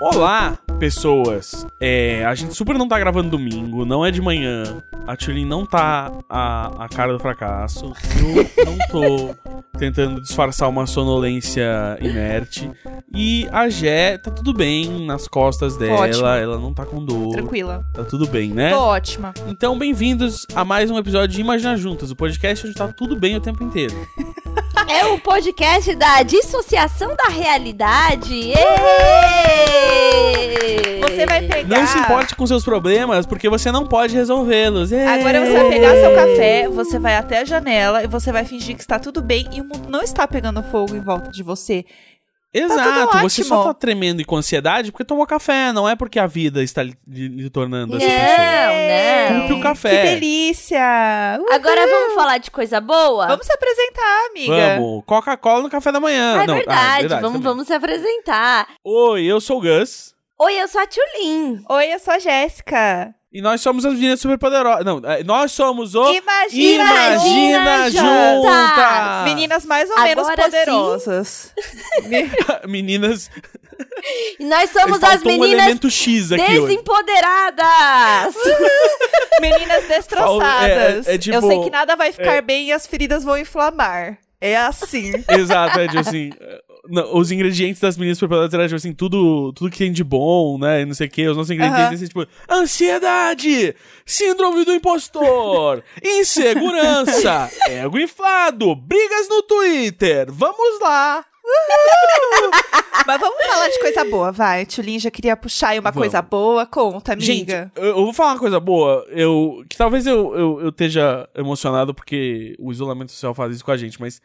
Olá, pessoas. É, a gente super não tá gravando domingo, não é de manhã. A Tulin não tá a, a cara do fracasso. Eu não tô tentando disfarçar uma sonolência inerte. E a Jé tá tudo bem nas costas dela, Ótimo. ela não tá com dor. Tranquila. Tá tudo bem, né? Tô ótima. Então, bem-vindos a mais um episódio de Imaginar Juntas, o podcast onde tá tudo bem o tempo inteiro. É o podcast da dissociação da realidade. Você vai pegar. Não se importe com seus problemas, porque você não pode resolvê-los. Agora você vai pegar seu café, você vai até a janela e você vai fingir que está tudo bem e o mundo não está pegando fogo em volta de você. Exato, tudo você só tá tremendo e com ansiedade porque tomou café, não é porque a vida está lhe, lhe- tornando essa Não, pessoa. não. Culpe o café. Que delícia! Uhul. Agora vamos falar de coisa boa? Vamos se apresentar, amiga. Vamos, Coca-Cola no café da manhã. Ah, é não, verdade, vamos, também. vamos se apresentar. Oi, eu sou o Gus. Oi, eu sou a Tulin. Oi, eu sou a Jéssica. E nós somos as meninas superpoderosas. Não, é, nós somos o Imagina, Imagina Juntas. Juntas! Meninas mais ou Agora menos poderosas. Meninas. E nós somos as um meninas elemento X aqui desempoderadas. Meninas destroçadas. É- é tipo- Eu sei que nada vai ficar é- bem e as feridas vão inflamar. É assim. Exato, é tipo assim. Os ingredientes das meninas superpoderosas eram tipo assim, tudo, tudo que tem de bom, né? e Não sei o que. Os nossos ingredientes assim, tipo, ansiedade, síndrome do impostor, insegurança, ego inflado, brigas no Twitter. Vamos lá! Mas vamos falar de coisa boa, vai. Tulin já queria puxar aí uma Vamos. coisa boa. Conta, Gente, amiga. eu, eu vou falar uma coisa boa. Eu, que talvez eu, eu, eu esteja emocionado porque o isolamento social faz isso com a gente, mas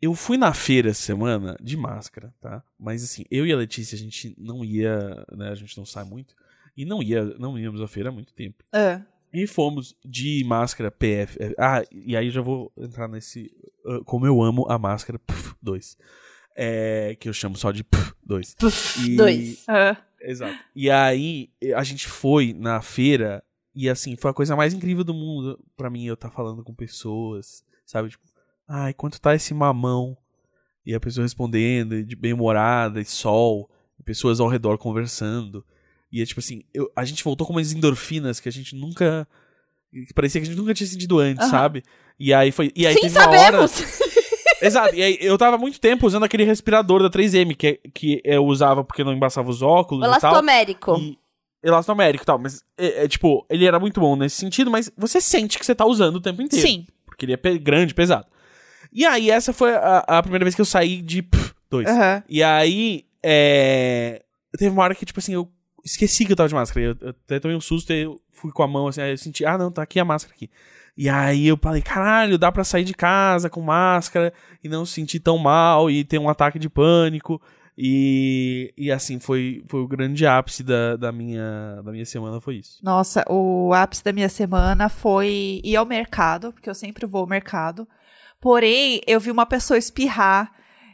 eu fui na feira essa semana de máscara, tá? Mas assim, eu e a Letícia, a gente não ia, né? A gente não sai muito. E não ia, não íamos à feira há muito tempo. Ah, E fomos de máscara PF. é, Ah, e aí já vou entrar nesse. ah, como eu amo a máscara 2. É, que eu chamo só de 2. E- Dois. ah. Exato. E aí, a gente foi na feira e, assim, foi a coisa mais incrível do mundo pra mim eu estar falando com pessoas, sabe? Tipo, ai, quanto tá esse mamão? E a pessoa respondendo, de bem-humorada, e sol, e pessoas ao redor conversando. E é tipo assim, eu- a gente voltou com umas endorfinas que a gente nunca. que parecia que a gente nunca tinha sentido antes, Aham. sabe? E aí foi. E aí Sim, teve uma hora. sabemos. Exato, e aí eu tava muito tempo usando aquele respirador da 3M, que, é- que eu usava porque não embaçava os óculos e tal. Elastomérico. E elastomérico e tal, mas é, é, tipo, ele era muito bom nesse sentido, mas você sente que você tá usando o tempo inteiro. Sim. Porque ele é pe- grande, pesado. E aí, essa foi a, a primeira vez que eu saí de pff, dois. Aham. E aí, é... Teve uma hora que, tipo assim, eu esqueci que eu tava de máscara. Eu, eu até tomei um susto e eu fui com a mão assim, aí eu senti, ah, não, tá aqui a máscara aqui. E aí eu falei, caralho, dá pra sair de casa com máscara e não se sentir tão mal e ter um ataque de pânico. E, e assim, foi, foi o grande ápice da, da, minha, da minha semana, foi isso. Nossa, o ápice da minha semana foi ir ao mercado, porque eu sempre vou ao mercado. Porém, eu vi uma pessoa espirrar.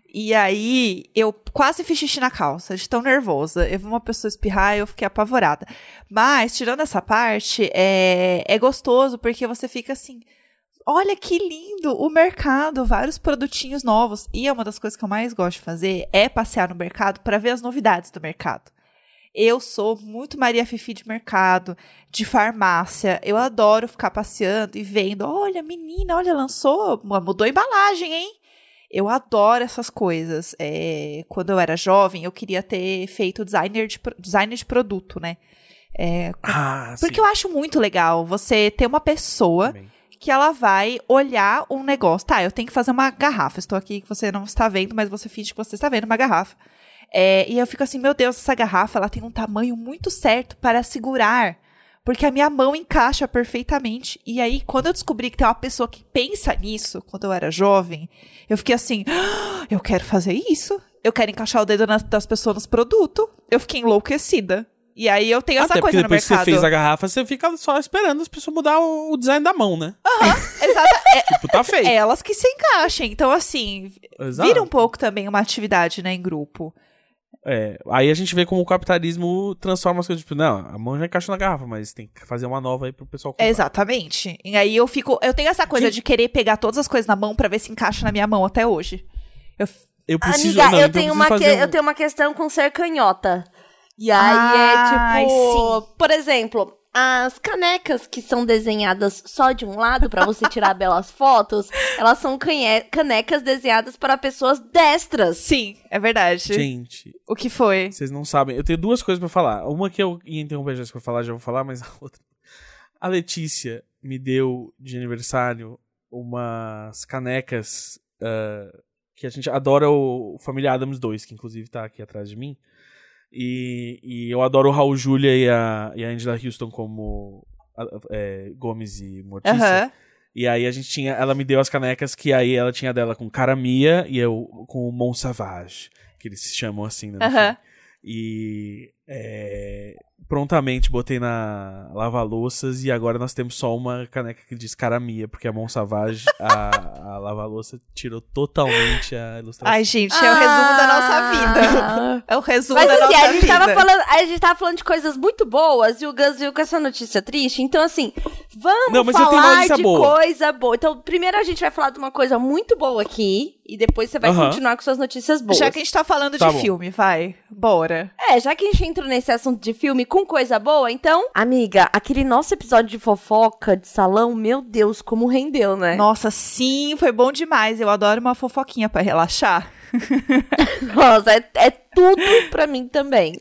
E aí, eu quase fiz xixi na calça, de tão nervosa. Eu vi uma pessoa espirrar e eu fiquei apavorada. Mas, tirando essa parte, é, é gostoso porque você fica assim. Olha que lindo o mercado, vários produtinhos novos. E é uma das coisas que eu mais gosto de fazer é passear no mercado para ver as novidades do mercado. Eu sou muito Maria Fifi de mercado, de farmácia. Eu adoro ficar passeando e vendo. Olha, menina, olha, lançou, mudou a embalagem, hein? Eu adoro essas coisas. É, quando eu era jovem, eu queria ter feito designer de, designer de produto, né? É, Ah, porque eu acho muito legal você ter uma pessoa que ela vai olhar um negócio. Tá, eu tenho que fazer uma garrafa. Estou aqui que você não está vendo, mas você finge que você está vendo uma garrafa. É, e eu fico assim, meu Deus, essa garrafa ela tem um tamanho muito certo para segurar. Porque a minha mão encaixa perfeitamente. E aí, quando eu descobri que tem uma pessoa que pensa nisso, quando eu era jovem, eu fiquei assim, "Ah, eu quero fazer isso. Eu quero encaixar o dedo nas- das pessoas nos produtos. Eu fiquei enlouquecida. E aí eu tenho essa Até porque coisa no depois que você mercado. fez a garrafa, você fica só esperando as pessoas mudar o, o design da mão, né? Exato. É, Tipo, tá feio. elas que se encaixem. Então, assim, Exato. vira um pouco também uma atividade, né, em grupo. É, aí a gente vê como o capitalismo transforma as coisas. Tipo, não, a mão já encaixou na garrafa, mas tem que fazer uma nova aí pro pessoal comprar. Exatamente. E aí eu fico. Eu tenho essa coisa Gente. de querer pegar todas as coisas na mão pra ver se encaixa na minha mão até hoje. Eu, Eu preciso. Amiga, não, eu, então tenho preciso uma que- fazer um- eu tenho uma questão com ser canhota. E aí Ai, é tipo, sim. por exemplo, as canecas que são desenhadas só de um lado pra você tirar belas fotos, elas são canecas desenhadas para pessoas destras. sim, é verdade. Gente, O que foi? vocês não sabem. Eu tenho duas coisas pra falar. Uma que eu ia interromper já pra falar, já vou falar, mas a outra. A Letícia me deu de aniversário umas canecas ah, que a gente adora o Família Adams 2, que inclusive tá aqui atrás de mim. E, e eu adoro o Raul Julia e a, e a Angela Houston como é, Gomes e Mortícia. Aham. E aí a gente tinha. Ela me deu as canecas que aí ela tinha dela com Caramia e eu com o Mont Savage, que eles se chamam assim, né? filme. E é, prontamente botei na lava-louças e agora nós temos só uma caneca que diz Caramia, porque a Mont Savage, a, a lava-louça, tirou totalmente a ilustração. Ai, gente, é o resumo da nossa vida. Ah. É o resumo Mas da assim, nossa a gente, vida. tava falando, a gente tava falando de coisas muito boas e o Gus veio com essa notícia triste. Então, assim, vamos Não, mas eu tenho uma falar de boa. coisa boa. Então, primeiro a gente vai falar de uma coisa muito boa aqui e depois você vai continuar com suas notícias boas. Já que a gente tá falando Tá de bom. filme, vai. Bora. É, já que a gente entrou nesse assunto de filme com coisa boa, então, amiga, aquele nosso episódio de fofoca de salão, meu Deus, como rendeu, né? Nossa, sim, foi bom demais. Eu adoro uma fofoquinha pra relaxar. Nossa, é, é tudo pra mim também.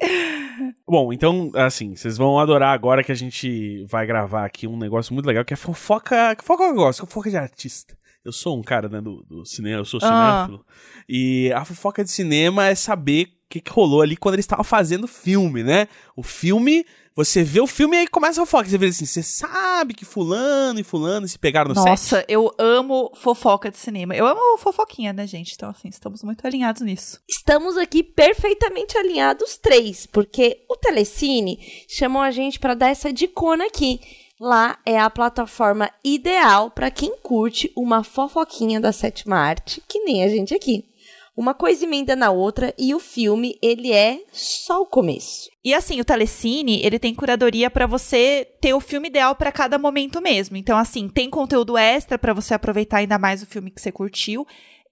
Bom, então, assim, vocês vão adorar agora que a gente vai gravar aqui um negócio muito legal, que é fofoca. Fofoca eu gosto, fofoca de artista. Eu sou um cara, né, do, do cinema, eu sou Ah. cinéfilo. E a fofoca de cinema é saber que, que rolou ali quando eles estavam fazendo o filme, né? O filme, você vê o filme e aí começa a fofoca. Você vê assim, você sabe que fulano e fulano se pegaram no set. Nossa, eu amo fofoca de cinema. Eu amo fofoquinha, né, gente? Então, assim, estamos muito alinhados nisso. Estamos aqui perfeitamente alinhados três, porque o Telecine chamou a gente pra dar essa dicona aqui. Lá é a plataforma ideal pra quem curte uma fofoquinha da sétima arte, que nem a gente aqui. Uma coisa emenda na outra e o filme, ele é só o começo. E assim, o Telecine, ele tem curadoria pra você ter o filme ideal pra cada momento mesmo. Então, assim, tem conteúdo extra pra você aproveitar ainda mais o filme que você curtiu.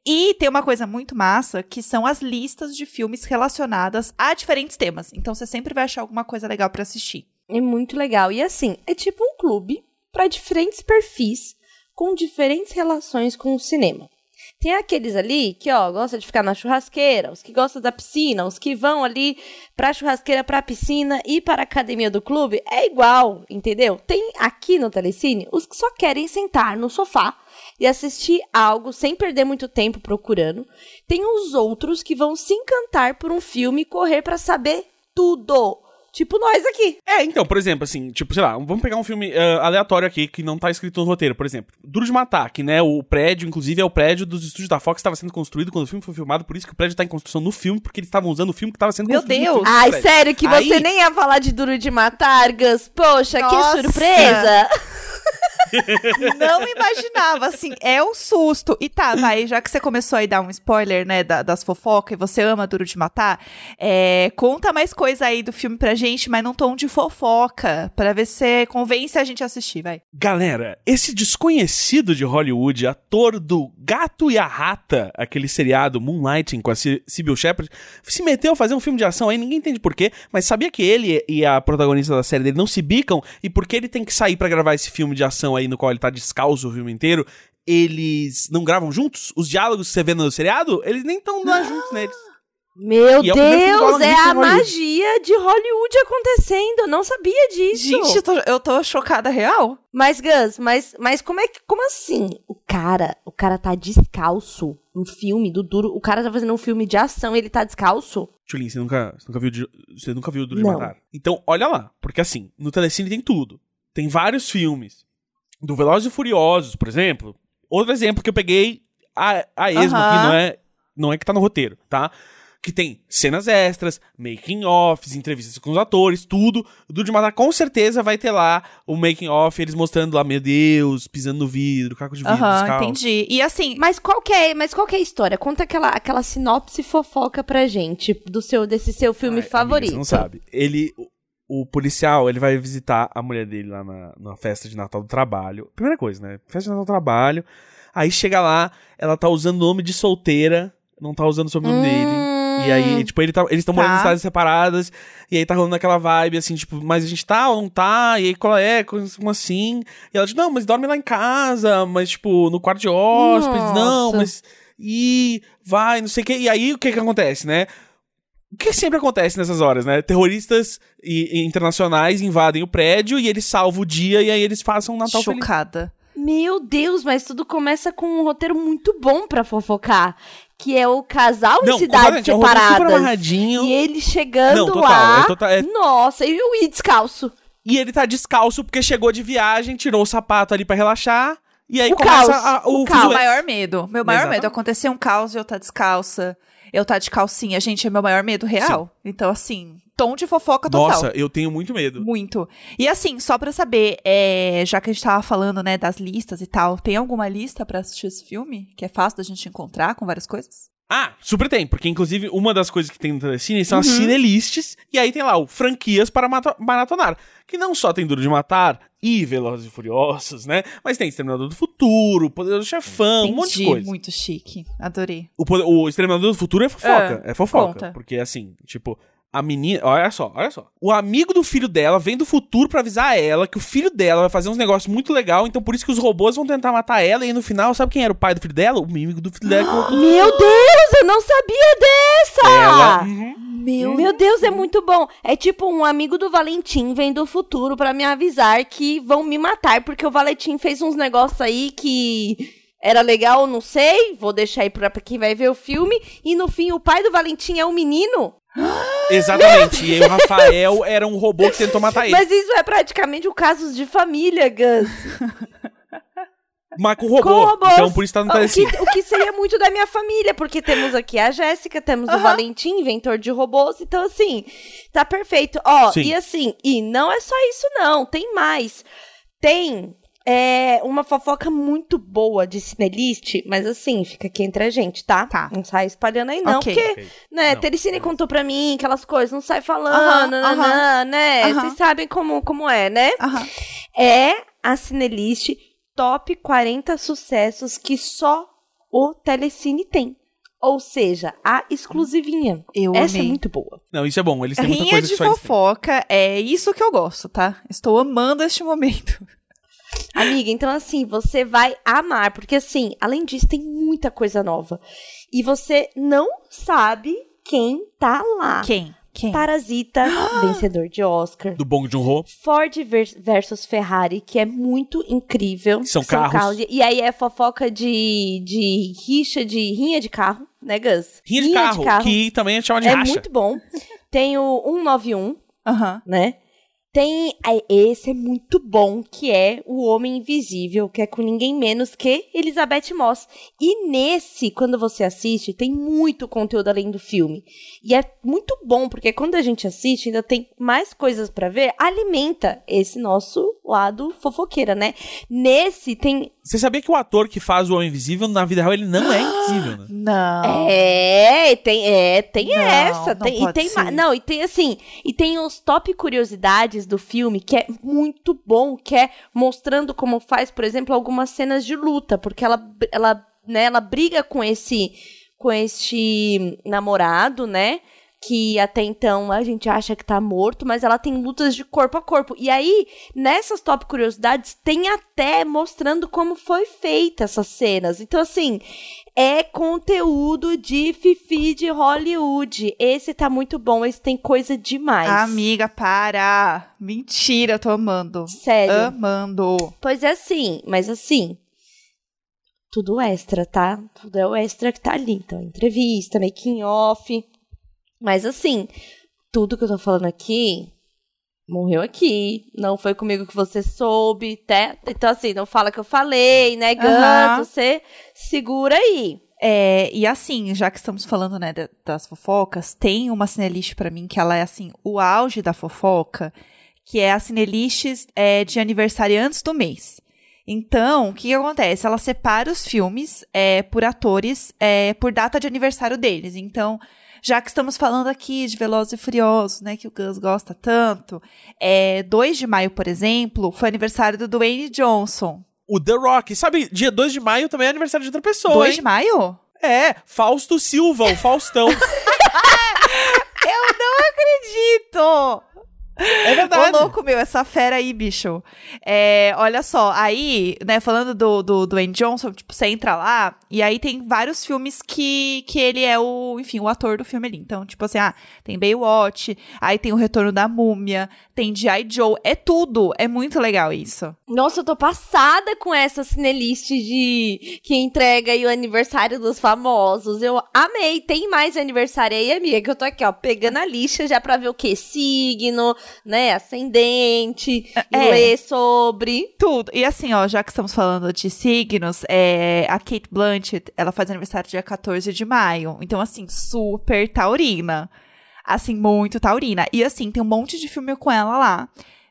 E tem uma coisa muito massa, que são as listas de filmes relacionadas a diferentes temas. Então, você sempre vai achar alguma coisa legal pra assistir. É muito legal. E assim, é tipo um clube para diferentes perfis com diferentes relações com o cinema. Tem aqueles ali que, ó, gostam de ficar na churrasqueira, os que gostam da piscina, os que vão ali pra churrasqueira, pra piscina e para a academia do clube. É igual, entendeu? Tem aqui no Telecine os que só querem sentar no sofá e assistir algo sem perder muito tempo procurando. Tem os outros que vão se encantar por um filme e correr pra saber tudo. Tipo nós aqui. É, então, por exemplo, assim, tipo, sei lá, vamos pegar um filme ah, aleatório aqui que não tá escrito no roteiro, por exemplo. Duro de Matar, que, né, o prédio, inclusive, é o prédio dos estúdios da Fox que estava sendo construído quando o filme foi filmado, por isso que o prédio tá em construção no filme, porque eles estavam usando o filme que estava sendo Meu construído. no Deus! Ai, sério que você Aí- nem ia falar de Duro de Matar, Gus? Poxa, Nossa. que surpresa! Não imaginava, assim, é um susto. E tá, vai, já que você começou aí dar um spoiler, né, da- das fofocas e você ama Duro de Matar, é, conta mais coisa aí do filme pra gente, mas num tom de fofoca, pra ver se convence a gente a assistir, vai. Galera, esse desconhecido de Hollywood, ator do Gato e a Rata, aquele seriado Moonlighting com a Sy- Sybil Shepherd, se meteu a fazer um filme de ação aí, ninguém entende porquê, mas sabia que ele e a protagonista da série dele não se bicam e porque ele tem que sair pra gravar esse filme de ação aí no qual ele tá descalço o filme inteiro, eles não gravam juntos? Os diálogos que você vê no seriado, eles nem estão lá juntos neles. Meu E é o filme Deus, é a magia de Hollywood acontecendo. Eu não sabia disso. Gente, eu tô, eu tô chocada real. Mas, Gus, mas, mas como é que. Como assim? O cara, o cara tá descalço. Um filme do duro. O cara tá fazendo um filme de ação e ele tá descalço? Tchulin, você nunca, você nunca viu, você nunca viu Duro de. Matar? Então, olha lá, porque assim, no Telecine tem tudo. Tem vários filmes. Do Velozes e Furiosos, por exemplo. Outro exemplo que eu peguei a, a esmo Aham. aqui, não é, não é que tá no roteiro, tá? que tem cenas extras, making offs, entrevistas com os atores, tudo. O Duro de Matar com certeza vai ter lá o making off, eles mostrando lá, meu Deus, pisando no vidro, caco de vidro, descalço. entendi. E assim, Mas qual que é, mas qual que é a história? Conta aquela, aquela sinopse fofoca pra gente do seu desse seu filme Ai, amiga, favorito. Você não sabe. Ele, o, policial, ele vai visitar a mulher dele lá na, na festa de Natal do trabalho. Primeira coisa, né? Festa de Natal do trabalho. Aí chega lá, ela tá usando o nome de solteira, não tá usando o sobrenome dele. E aí, tipo, ele tá- eles estão Tá. morando em cidades separadas, e aí tá rolando aquela vibe, assim, tipo, mas a gente tá ou não tá? E aí, qual é? Como assim? E ela diz, não, mas dorme lá em casa, mas, tipo, no quarto de hóspedes, não, Nossa. mas... E vai, não sei o que. E aí, o que que acontece, né? O que sempre acontece nessas horas, né? Terroristas e- e internacionais invadem o prédio e eles salvam o dia e aí eles passam um Natal feliz. chocada. Meu Deus, mas tudo começa com um roteiro muito bom pra fofocar, que é o casal em cidades completamente, é um separadas. e ele chegando Não, total, lá. é total- é- Nossa, e o I descalço. E ele tá descalço porque chegou de viagem, tirou o sapato ali pra relaxar. E aí O começa caos, a, o, o caos. Meu maior medo. Meu maior Exatamente. medo. Acontecer um caos e eu tá descalça. Eu tá de calcinha. Gente, é meu maior medo real. Então, assim, tom de fofoca total. Nossa, eu tenho muito medo. Muito. E assim, só pra saber, é, já que a gente tava falando, né, das listas e tal, tem alguma lista pra assistir esse filme? Que é fácil da gente encontrar com várias coisas? Ah, super tem, porque inclusive uma das coisas que tem no Telecine Uhum. são as cinelists, e aí tem lá o franquias para maratonar, que não só tem Duro de Matar e Velozes e Furiosos, né, mas tem Exterminador do Futuro, Poderoso Chefão, um monte de Entendi, coisa. Muito chique. Adorei. O, o Exterminador do Futuro é fofoca, É, é fofoca, conta. porque assim, tipo... A menina, olha só, olha só. O amigo do filho dela vem do futuro pra avisar ela que o filho dela vai fazer uns negócios muito legal, então por isso que os robôs vão tentar matar ela, e no final, sabe quem era o pai do filho dela? O amigo do filho dela que Meu Deus, eu não sabia dessa! ela. Uhum. Meu, Meu Deus, é muito bom. É tipo um amigo do Valentim vem do futuro pra me avisar que vão me matar, porque o Valentim fez uns negócios aí que era legal, não sei. Vou deixar aí pra pra quem vai ver o filme. E no fim, o pai do Valentim é um menino. Exatamente. E aí o Rafael era um robô que tentou matar ele. Mas, Mas isso é praticamente um caso de família, Gus. com robô. Com robôs. Então por isso tá no o, que, telecine. o que seria muito da minha família, porque temos aqui a Jéssica, temos o Aham. Valentim, inventor de robôs, então assim, tá perfeito. Ó, Sim. e assim, e não é só isso não, tem mais. Tem é, uma fofoca muito boa de Cinelist, mas assim, fica aqui entre a gente, tá? Tá. Não sai espalhando aí não, Ok. porque, Ok. né, Não, Telecine beleza. contou pra mim aquelas coisas, não sai falando, Aham, nananã, aham. né? Aham. Vocês sabem como, como é, né? É a Cinelist Top 40 sucessos que só o Telecine tem. Ou seja, a exclusivinha. Eu Essa é amei. muito boa. Não, isso é bom. Eles têm muita Rinha coisa de que só eles têm. fofoca é isso que eu gosto, tá? Estou amando este momento. Amiga, então assim, você vai amar, porque assim, além disso, tem muita coisa nova. E você não sabe quem tá lá. Quem? Quem? Parasita, vencedor de Oscar. Do Bong Joon-ho. Ford vers- versus Ferrari, que é muito incrível. São carros. E aí é fofoca de, de rixa, de rinha de carro, né, Gus? Rinha de carro, que também é chamado de é racha. muito bom. Tem o 191, Aham. né? Tem. Esse é muito bom, que é O Homem Invisível, que é com ninguém menos que Elizabeth Moss. E nesse, quando você assiste, tem muito conteúdo além do filme. E é muito bom, porque quando a gente assiste, ainda tem mais coisas pra ver, alimenta esse nosso lado fofoqueira, né? Nesse tem. Você sabia que o ator que faz o Homem Invisível, na vida real, ele não é invisível, né? Não. É, tem, é, tem Não, essa. não tem, e tem ser. Não, e tem assim, e tem os top curiosidades do filme, que é muito bom, que é mostrando como faz, por exemplo, algumas cenas de luta, porque ela, ela, né, ela briga com esse com este namorado, né? Que até então a gente acha que tá morto, mas ela tem lutas de corpo a corpo. E aí, nessas top curiosidades, tem até mostrando como foi feita essas cenas. Então, assim, é conteúdo de Fifi de Hollywood. Esse tá muito bom, esse tem coisa demais. Amiga, para. Mentira, tô amando. Sério. Amando. Pois é assim, mas assim. Tudo extra, tá? Tudo é o extra que tá ali. Então, entrevista, making off. Mas assim, tudo que eu tô falando aqui morreu aqui. Não foi comigo que você soube, tá? Então, assim, não fala que eu falei, né, Gus? Aham. Você segura aí. É, e assim, já que estamos falando, né, da- das fofocas, tem uma cinelist pra mim que ela é, assim, o auge da fofoca, que é a cinelist é, de aniversariantes do mês. Então, o que, que acontece? Ela separa os filmes é, por atores, é, por data de aniversário deles. Então, já que estamos falando aqui de Velozes e Furiosos, né, que o Gus gosta tanto, é, 2 de maio, por exemplo, foi aniversário do Dwayne Johnson. O The Rock. Sabe, dia 2 de maio também é aniversário de outra pessoa. 2 hein? de maio? É, Fausto Silva, o Faustão. Eu não acredito! É verdade. Ô, louco, meu, essa fera aí, bicho. É, olha só, aí, né, falando do, do Dwayne Johnson, tipo, você entra lá, e aí tem vários filmes que, que ele é o, enfim, o ator do filme ali. Então, tipo assim, ah, tem Baywatch, aí tem o Retorno da Múmia, tem G.I. Joe, é tudo. É muito legal isso. Nossa, eu tô passada com essa cinelist de que entrega aí o aniversário dos famosos. Eu amei. Tem mais aniversário aí, amiga, que eu tô aqui, ó, pegando a lista já pra ver o quê? Signo, né? Ascendente, É. ler sobre. Tudo. E assim, ó, já que estamos falando de signos, é, a Kate Blanchett, ela faz aniversário dia 14 de maio. Então, assim, super taurina. Assim, muito taurina. E assim, tem um monte de filme com ela lá.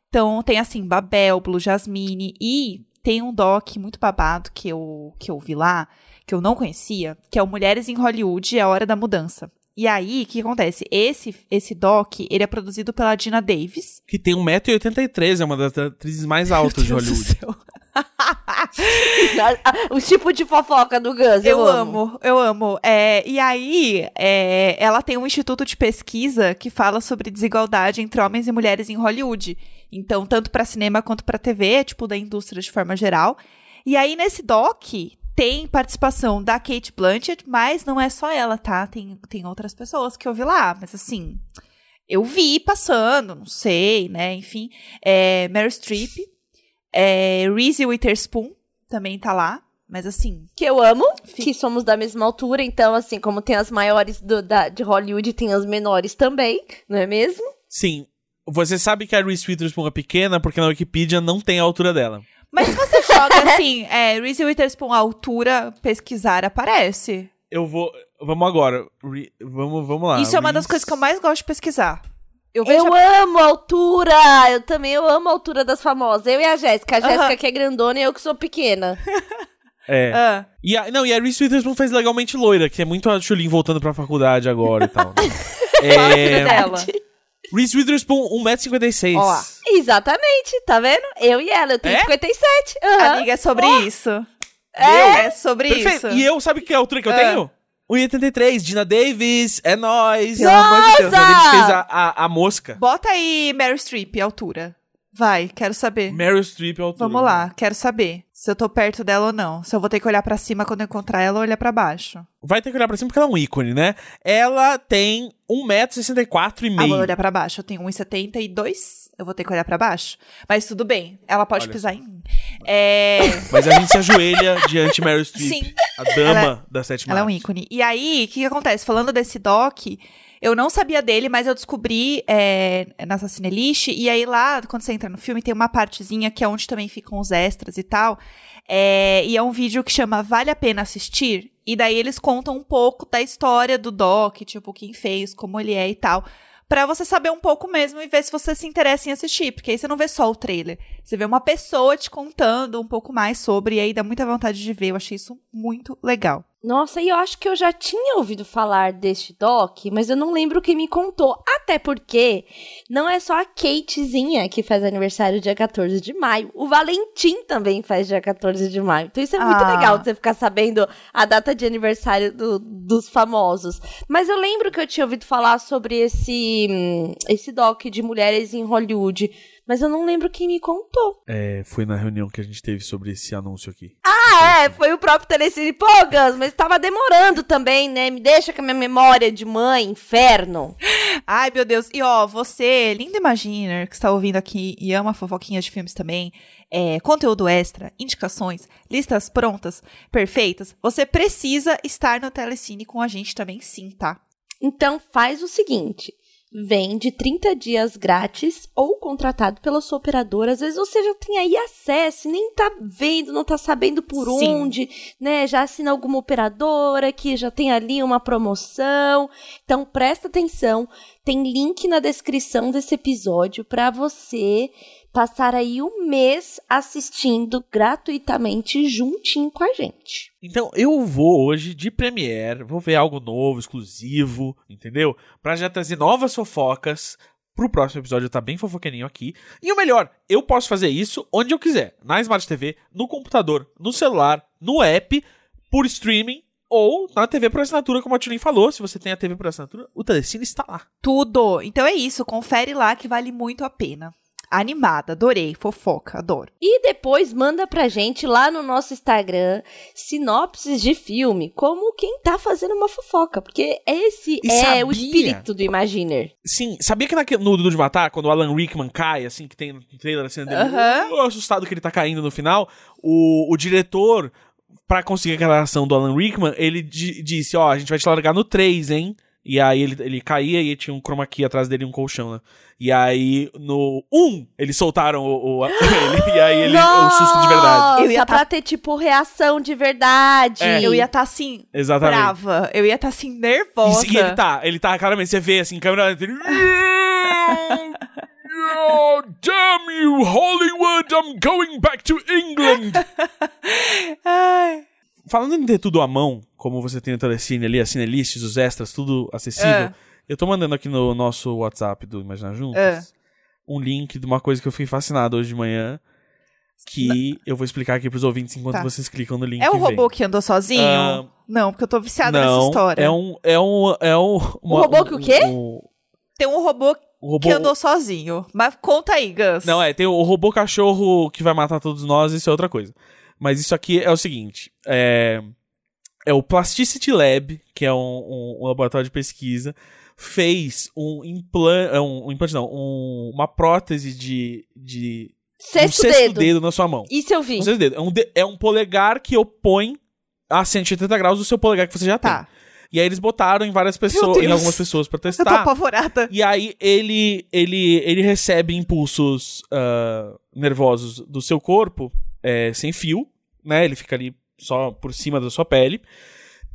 Então, tem assim, Babel, Blue Jasmine e tem um doc muito babado que eu, que eu vi lá, que eu não conhecia, que é o Mulheres em Hollywood, a Hora da Mudança. E aí, o que acontece? Esse, esse doc, ele é produzido pela Dina Davis. Que tem 1,83m, é uma das atrizes mais altas de Hollywood. céu. o tipo de fofoca do Gus. Eu, Eu amo, eu amo. É, e aí, é, ela tem um instituto de pesquisa que fala sobre desigualdade entre homens e mulheres em Hollywood. Então, tanto para cinema quanto para TV, tipo, da indústria de forma geral. E aí, nesse doc, tem participação da Kate Blanchett, mas não é só ela, tá? Tem, tem outras pessoas que eu vi lá, mas assim, eu vi passando, não sei, né? Enfim, é, Meryl Streep, é, Reese Witherspoon também tá lá, mas assim, Que eu amo, Fica- que somos da mesma altura, então, assim, como tem as maiores do- da, de Hollywood, tem as menores também, não é mesmo? Sim. Você sabe que a Reese Witherspoon é pequena porque na Wikipedia não tem a altura dela. Mas se você joga assim, é, Reese Witherspoon, altura, pesquisar, aparece. Eu vou. Vamos agora. Re- vamos, vamos lá. Isso é uma das coisas que eu mais gosto de pesquisar. Eu vejo. Eu a- amo a altura! Eu também eu amo a altura das famosas. Eu e a Jéssica. A Jéssica Aham. que é grandona e eu que sou pequena. É. Ah, E a, não, e a Reese Witherspoon fez legalmente loira, que é muito a Chulin voltando pra faculdade agora e tal. né? é, dela. Reese Witherspoon, 1,56m. Ó. Exatamente, tá vendo? Eu e ela, eu tenho É? 57. Aham. Amiga, é sobre isso. É? É sobre Perfeito. isso. E eu, sabe que altura que eu Ah. tenho? 1,83. Dina Davis, é nóis. Pelo amor de Deus. Dina Davis fez a, a, a mosca. Bota aí Meryl Streep, altura. Vai, quero saber. Meryl Streep, é altura. Vamos lá, quero saber se eu tô perto dela ou não. Se eu vou ter que olhar pra cima quando eu encontrar ela ou olhar pra baixo. Vai ter que olhar pra cima porque ela é um ícone, né? Ela tem 1,64m e Ah, vou meio. olhar pra baixo. Eu tenho 1,72. Eu vou ter que olhar pra baixo. Mas tudo bem. Ela pode Olha pisar em mim. É. Mas a gente se ajoelha diante Meryl Streep. Sim. A dama da sétima Ela é um arte. ícone. E aí, o que, que acontece? Falando desse doc, eu não sabia dele, mas eu descobri é, nessa Cinelist. E aí lá, quando você entra no filme, tem uma partezinha que é onde também ficam os extras e tal. É, e é um vídeo que chama Vale a Pena Assistir. E daí eles contam um pouco da história do doc, tipo, quem fez, como ele é e tal. Pra você saber um pouco mesmo e ver se você se interessa em assistir. Porque aí você não vê só o trailer. Você vê uma pessoa te contando um pouco mais sobre. E aí dá muita vontade de ver. Eu achei isso muito legal. Nossa, e eu acho que eu já tinha ouvido falar deste doc, mas eu não lembro quem me contou. Até porque não é só a Katezinha que faz aniversário dia 14 de maio. O Valentim também faz dia 14 de maio. Então isso é muito Ah. legal de você ficar sabendo a data de aniversário do- dos famosos. Mas eu lembro que eu tinha ouvido falar sobre esse, hum, esse doc de mulheres em Hollywood. Mas eu não lembro quem me contou. É, foi na reunião que a gente teve sobre esse anúncio aqui. Ah, é, foi o próprio Telecine. Pô, Gus, mas tava demorando também, né? Me deixa com a minha memória de mãe, inferno. Ai, meu Deus. E ó, você, lindo Imaginer, que está ouvindo aqui e ama fofoquinhas de filmes também, é, conteúdo extra, indicações, listas prontas, perfeitas, você precisa estar no Telecine com a gente também sim, tá? Então faz o seguinte: vem de 30 dias grátis ou contratado pela sua operadora. Às vezes você já tem aí acesso, nem tá vendo, não tá sabendo por Sim. onde, né? Já assina alguma operadora que já tem ali uma promoção. Então presta atenção, tem link na descrição desse episódio para você passar aí um mês assistindo gratuitamente juntinho com a gente. Então eu vou hoje de Premiere, vou ver algo novo, exclusivo, entendeu? Pra já trazer novas fofocas pro próximo episódio tá bem fofoqueirinho aqui. E o melhor, eu posso fazer isso onde eu quiser, na Smart TV, no computador, no celular, no app, por streaming ou na TV por assinatura, como a Tulin falou. Se você tem a TV por assinatura, o Telecine está lá. Tudo. Então é isso, confere lá que vale muito a pena. Animada, adorei, fofoca, adoro. E depois manda pra gente lá no nosso Instagram sinopses de filme, como quem tá fazendo uma fofoca, porque esse E é sabia? o espírito do Imaginer. Sim, sabia que naquele, no Duro de Matar, quando o Alan Rickman cai, assim, que tem no trailer a cena dele, uh, assustado que ele tá caindo no final, o, o diretor, pra conseguir aquela ação do Alan Rickman, ele di- disse, ó, a gente vai te largar no 3, hein? E aí ele, ele caía e tinha um chroma key atrás dele e um colchão, né? E aí, no 1, eles soltaram o, o- ele, e aí ele, o susto de verdade. Eu ia pra tá- ter, tipo, reação de verdade. É. Eu ia estar assim, Exatamente. brava. Eu ia estar assim, E, nervosa. e ele tá, ele tá, claramente, você vê assim, câmera. Oh, damn you, Hollywood! I'm going back to England! Ai. Falando em ter tudo à mão, como você tem no Telecine ali, as cinelists, os extras, tudo acessível, É. eu tô mandando aqui no nosso WhatsApp do Imaginar Juntos É. um link de uma coisa que eu fiquei fascinado hoje de manhã, que eu vou explicar aqui pros ouvintes enquanto Tá. vocês clicam no link. É o veem. robô que andou sozinho? Ah, não, porque eu tô viciada nessa Não, história. é um, é um, é um, uma- robô que o quê? Um, Tem um robô um robô que andou sozinho. Mas conta aí, Gus. Não, é, tem o robô cachorro que vai matar todos nós, isso é outra coisa. Mas isso aqui é o seguinte: é, é o Plasticity Lab, que é um, um- um laboratório de pesquisa, fez um implante. Um, um implante, não, um- uma prótese de. de Sexto, um sexto dedo. dedo. na sua mão. Isso eu vi. Um sexto dedo. É um, de- é um polegar que opõe a 180 graus do seu polegar que você já tem. Tá. E aí eles botaram em várias pessoas, em algumas pessoas pra Eu tô testar. apavorada. E aí ele ele ele recebe impulsos ah, nervosos do seu corpo é, sem fio, né? Ele fica ali só por cima da sua pele.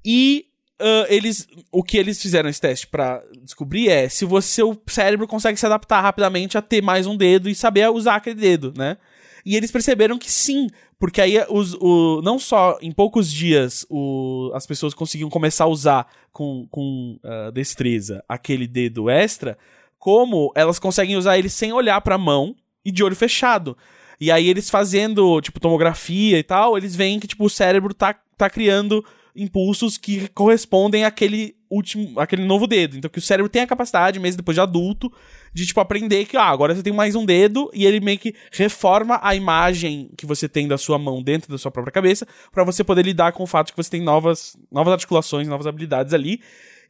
E ah, eles o que eles fizeram esse teste pra descobrir é se você seu cérebro consegue se adaptar rapidamente a ter mais um dedo e saber usar aquele dedo, né? E eles perceberam que sim, porque aí os, o, não só em poucos dias o, as pessoas conseguiam começar a usar com, com ah, destreza aquele dedo extra, como elas conseguem usar ele sem olhar pra mão e de olho fechado. E aí eles fazendo, tipo, tomografia e tal, eles veem que, tipo, o cérebro tá, tá criando impulsos que correspondem àquele último, àquele novo dedo. Então que o cérebro tem a capacidade, mesmo depois de adulto, de, tipo, aprender que, ah, agora você tem mais um dedo e ele meio que reforma a imagem que você tem da sua mão dentro da sua própria cabeça pra você poder lidar com o fato de que você tem novas, novas articulações, novas habilidades ali.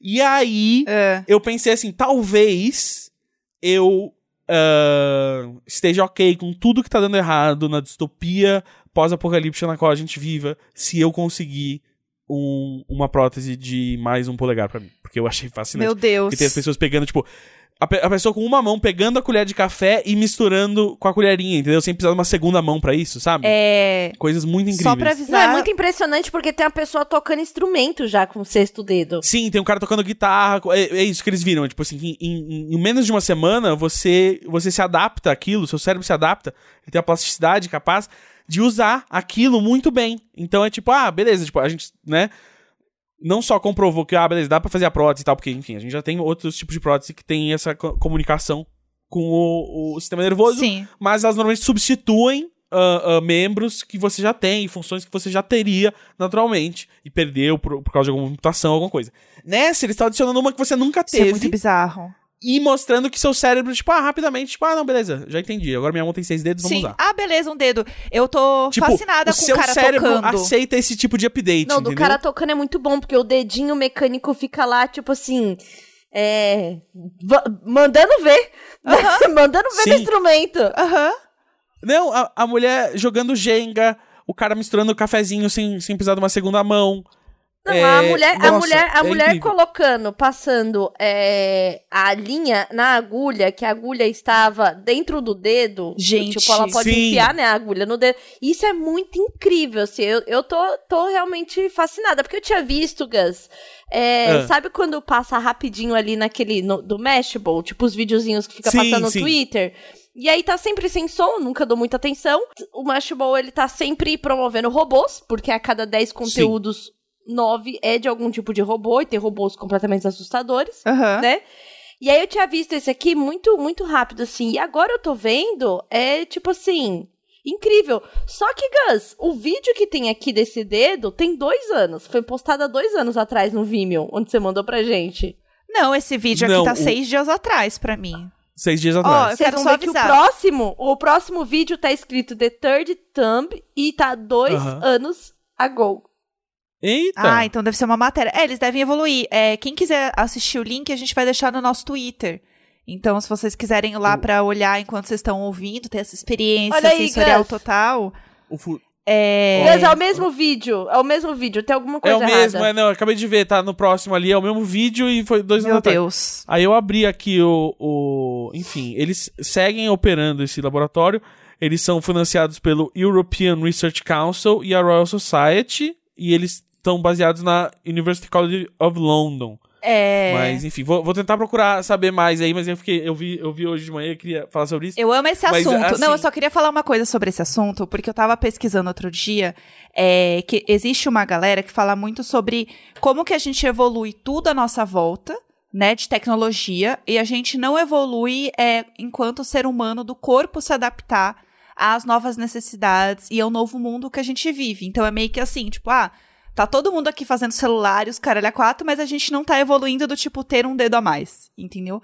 E aí, É. eu pensei assim, talvez eu ah, esteja ok com tudo que tá dando errado na distopia pós-apocalíptica na qual a gente viva, se eu conseguir um- uma prótese de mais um polegar pra mim. Porque eu achei fascinante. Meu Deus. Porque tem as pessoas pegando, tipo, a, pe- a pessoa com uma mão pegando a colher de café e misturando com a colherinha, entendeu? Sem precisar de uma segunda mão pra isso, sabe? É. Coisas muito incríveis. Só pra Não, avisar. é muito impressionante porque tem uma pessoa tocando instrumento já com o sexto dedo. Sim, tem um cara tocando guitarra. É, é isso que eles viram. Tipo assim, em, em- em menos de uma semana, você, você se adapta àquilo, seu cérebro se adapta, ele tem a plasticidade capaz de usar aquilo muito bem. Então é tipo, ah, beleza, tipo, a gente, né? Não só comprovou que, ah, beleza, dá pra fazer a prótese e tal, porque, enfim, a gente já tem outros tipos de prótese que tem essa co- comunicação com o, o sistema nervoso, Sim. mas elas normalmente substituem ah, ah, membros que você já tem, funções que você já teria naturalmente e perdeu por, por causa de alguma mutação, alguma coisa. Nessa, eles estão adicionando uma que você nunca Isso é teve muito bizarro. E mostrando que seu cérebro, tipo, ah, rapidamente, tipo, ah, não, beleza, já entendi. Agora minha mão tem seis dedos, vamos Sim. usar. Ah, beleza, um dedo. Eu tô Tipo, fascinada o com o seu cara cérebro tocando. aceita esse tipo de update, Não, do entendeu? cara tocando é muito bom, porque o dedinho mecânico fica lá, tipo assim. É. mandando ver. mandando ver no Sim. instrumento. Aham. Não, a, a mulher jogando Jenga, o cara misturando o cafezinho sem, sem precisar de uma segunda mão. Não, É, a mulher, a nossa, mulher, a é mulher incrível. colocando, passando é, a linha na agulha, que a agulha estava dentro do dedo. Gente, tipo, ela pode sim. enfiar, né, a agulha no dedo. Isso é muito incrível, assim. Eu, eu tô, tô realmente fascinada, porque eu tinha visto, Gus. é, Ah. Sabe quando passa rapidinho ali naquele, no- do Mashable? Tipo, os videozinhos que fica Sim, passando no sim. Twitter. E aí tá sempre sem som, nunca dou muita atenção. O Mashable, ele tá sempre promovendo robôs, porque a cada 10 conteúdos, 9 é de algum tipo de robô, e tem robôs completamente assustadores, Aham. né? E aí eu tinha visto esse aqui muito, muito rápido, assim. E agora eu tô vendo, é tipo assim, incrível. Só que, Gus, o vídeo que tem aqui desse dedo tem dois anos. Foi postado há dois anos atrás no Vimeo, onde você mandou pra gente. Não, esse vídeo Não, aqui tá o- seis dias atrás pra mim. Seis dias Ó, atrás. eu quero só ver que o avisar. próximo, o próximo vídeo tá escrito The Third Thumb e tá dois Aham. anos ago. Eita! Ah, então deve ser uma matéria. É, eles devem evoluir. É, quem quiser assistir o link, a gente vai deixar no nosso Twitter. Então, se vocês quiserem ir lá O- pra olhar enquanto vocês estão ouvindo, ter essa experiência Olha aí, sensorial Gus. total. O fu- É... Mas é o mesmo vídeo, é o mesmo vídeo, tem alguma É coisa o mesmo, errada. é, não, eu acabei de ver, tá no próximo ali, é o mesmo vídeo e foi dois anos Meu atrás. Deus. Aí eu abri aqui o, o. Enfim, eles seguem operando esse laboratório. Eles são financiados pelo European Research Council e a Royal Society. E eles estão baseados na University College of London. É... Mas, enfim, vou, vou tentar procurar saber mais aí, mas eu fiquei. Eu vi, eu vi hoje de manhã e queria falar sobre isso. Eu amo esse Mas, assunto. assim- Não, eu só queria falar uma coisa sobre esse assunto, porque eu tava pesquisando outro dia é, que existe uma galera que fala muito sobre como que a gente evolui tudo à nossa volta, né, de tecnologia, e a gente não evolui é, enquanto ser humano do corpo se adaptar às novas necessidades e ao novo mundo que a gente vive. Então é meio que assim, tipo, ah, tá todo mundo aqui fazendo celular e os caralho a quatro, mas a gente não tá evoluindo do tipo ter um dedo a mais, entendeu?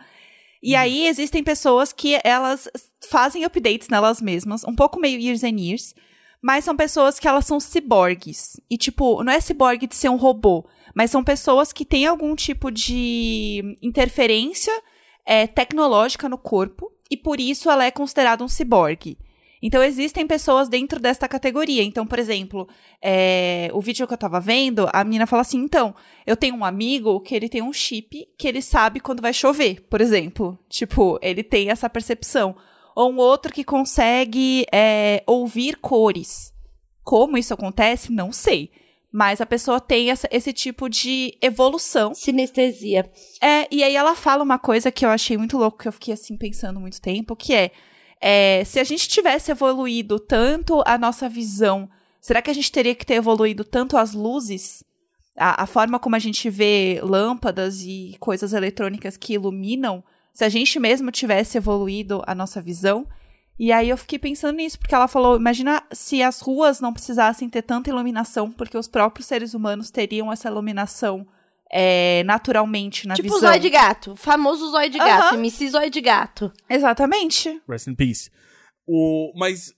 E aí existem pessoas que elas fazem updates nelas mesmas, um pouco meio years and years, mas são pessoas que elas são ciborgues. E tipo, não é ciborgue de ser um robô, mas são pessoas que têm algum tipo de interferência é, tecnológica no corpo e por isso ela é considerada um ciborgue. Então existem pessoas dentro desta categoria. Então, por exemplo, é, o vídeo que eu tava vendo, a menina fala assim: então, eu tenho um amigo que ele tem um chip que ele sabe quando vai chover, por exemplo. Tipo, ele tem essa percepção. Ou um outro que consegue é, ouvir cores. Como isso acontece, não sei. Mas a pessoa tem essa- esse tipo de evolução. Sinestesia. É, e aí ela fala uma coisa que eu achei muito louco, que eu fiquei assim pensando muito tempo, que é, é, se a gente tivesse evoluído tanto a nossa visão, será que a gente teria que ter evoluído tanto as luzes? A, a forma como a gente vê lâmpadas e coisas eletrônicas que iluminam, se a gente mesmo tivesse evoluído a nossa visão? E aí eu fiquei pensando nisso, porque ela falou, imagina se as ruas não precisassem ter tanta iluminação, porque os próprios seres humanos teriam essa iluminação é, naturalmente na tipo visão. zóio de gato. Famoso zóio de gato. MC zóio de gato. Exatamente. Rest in peace. O, mas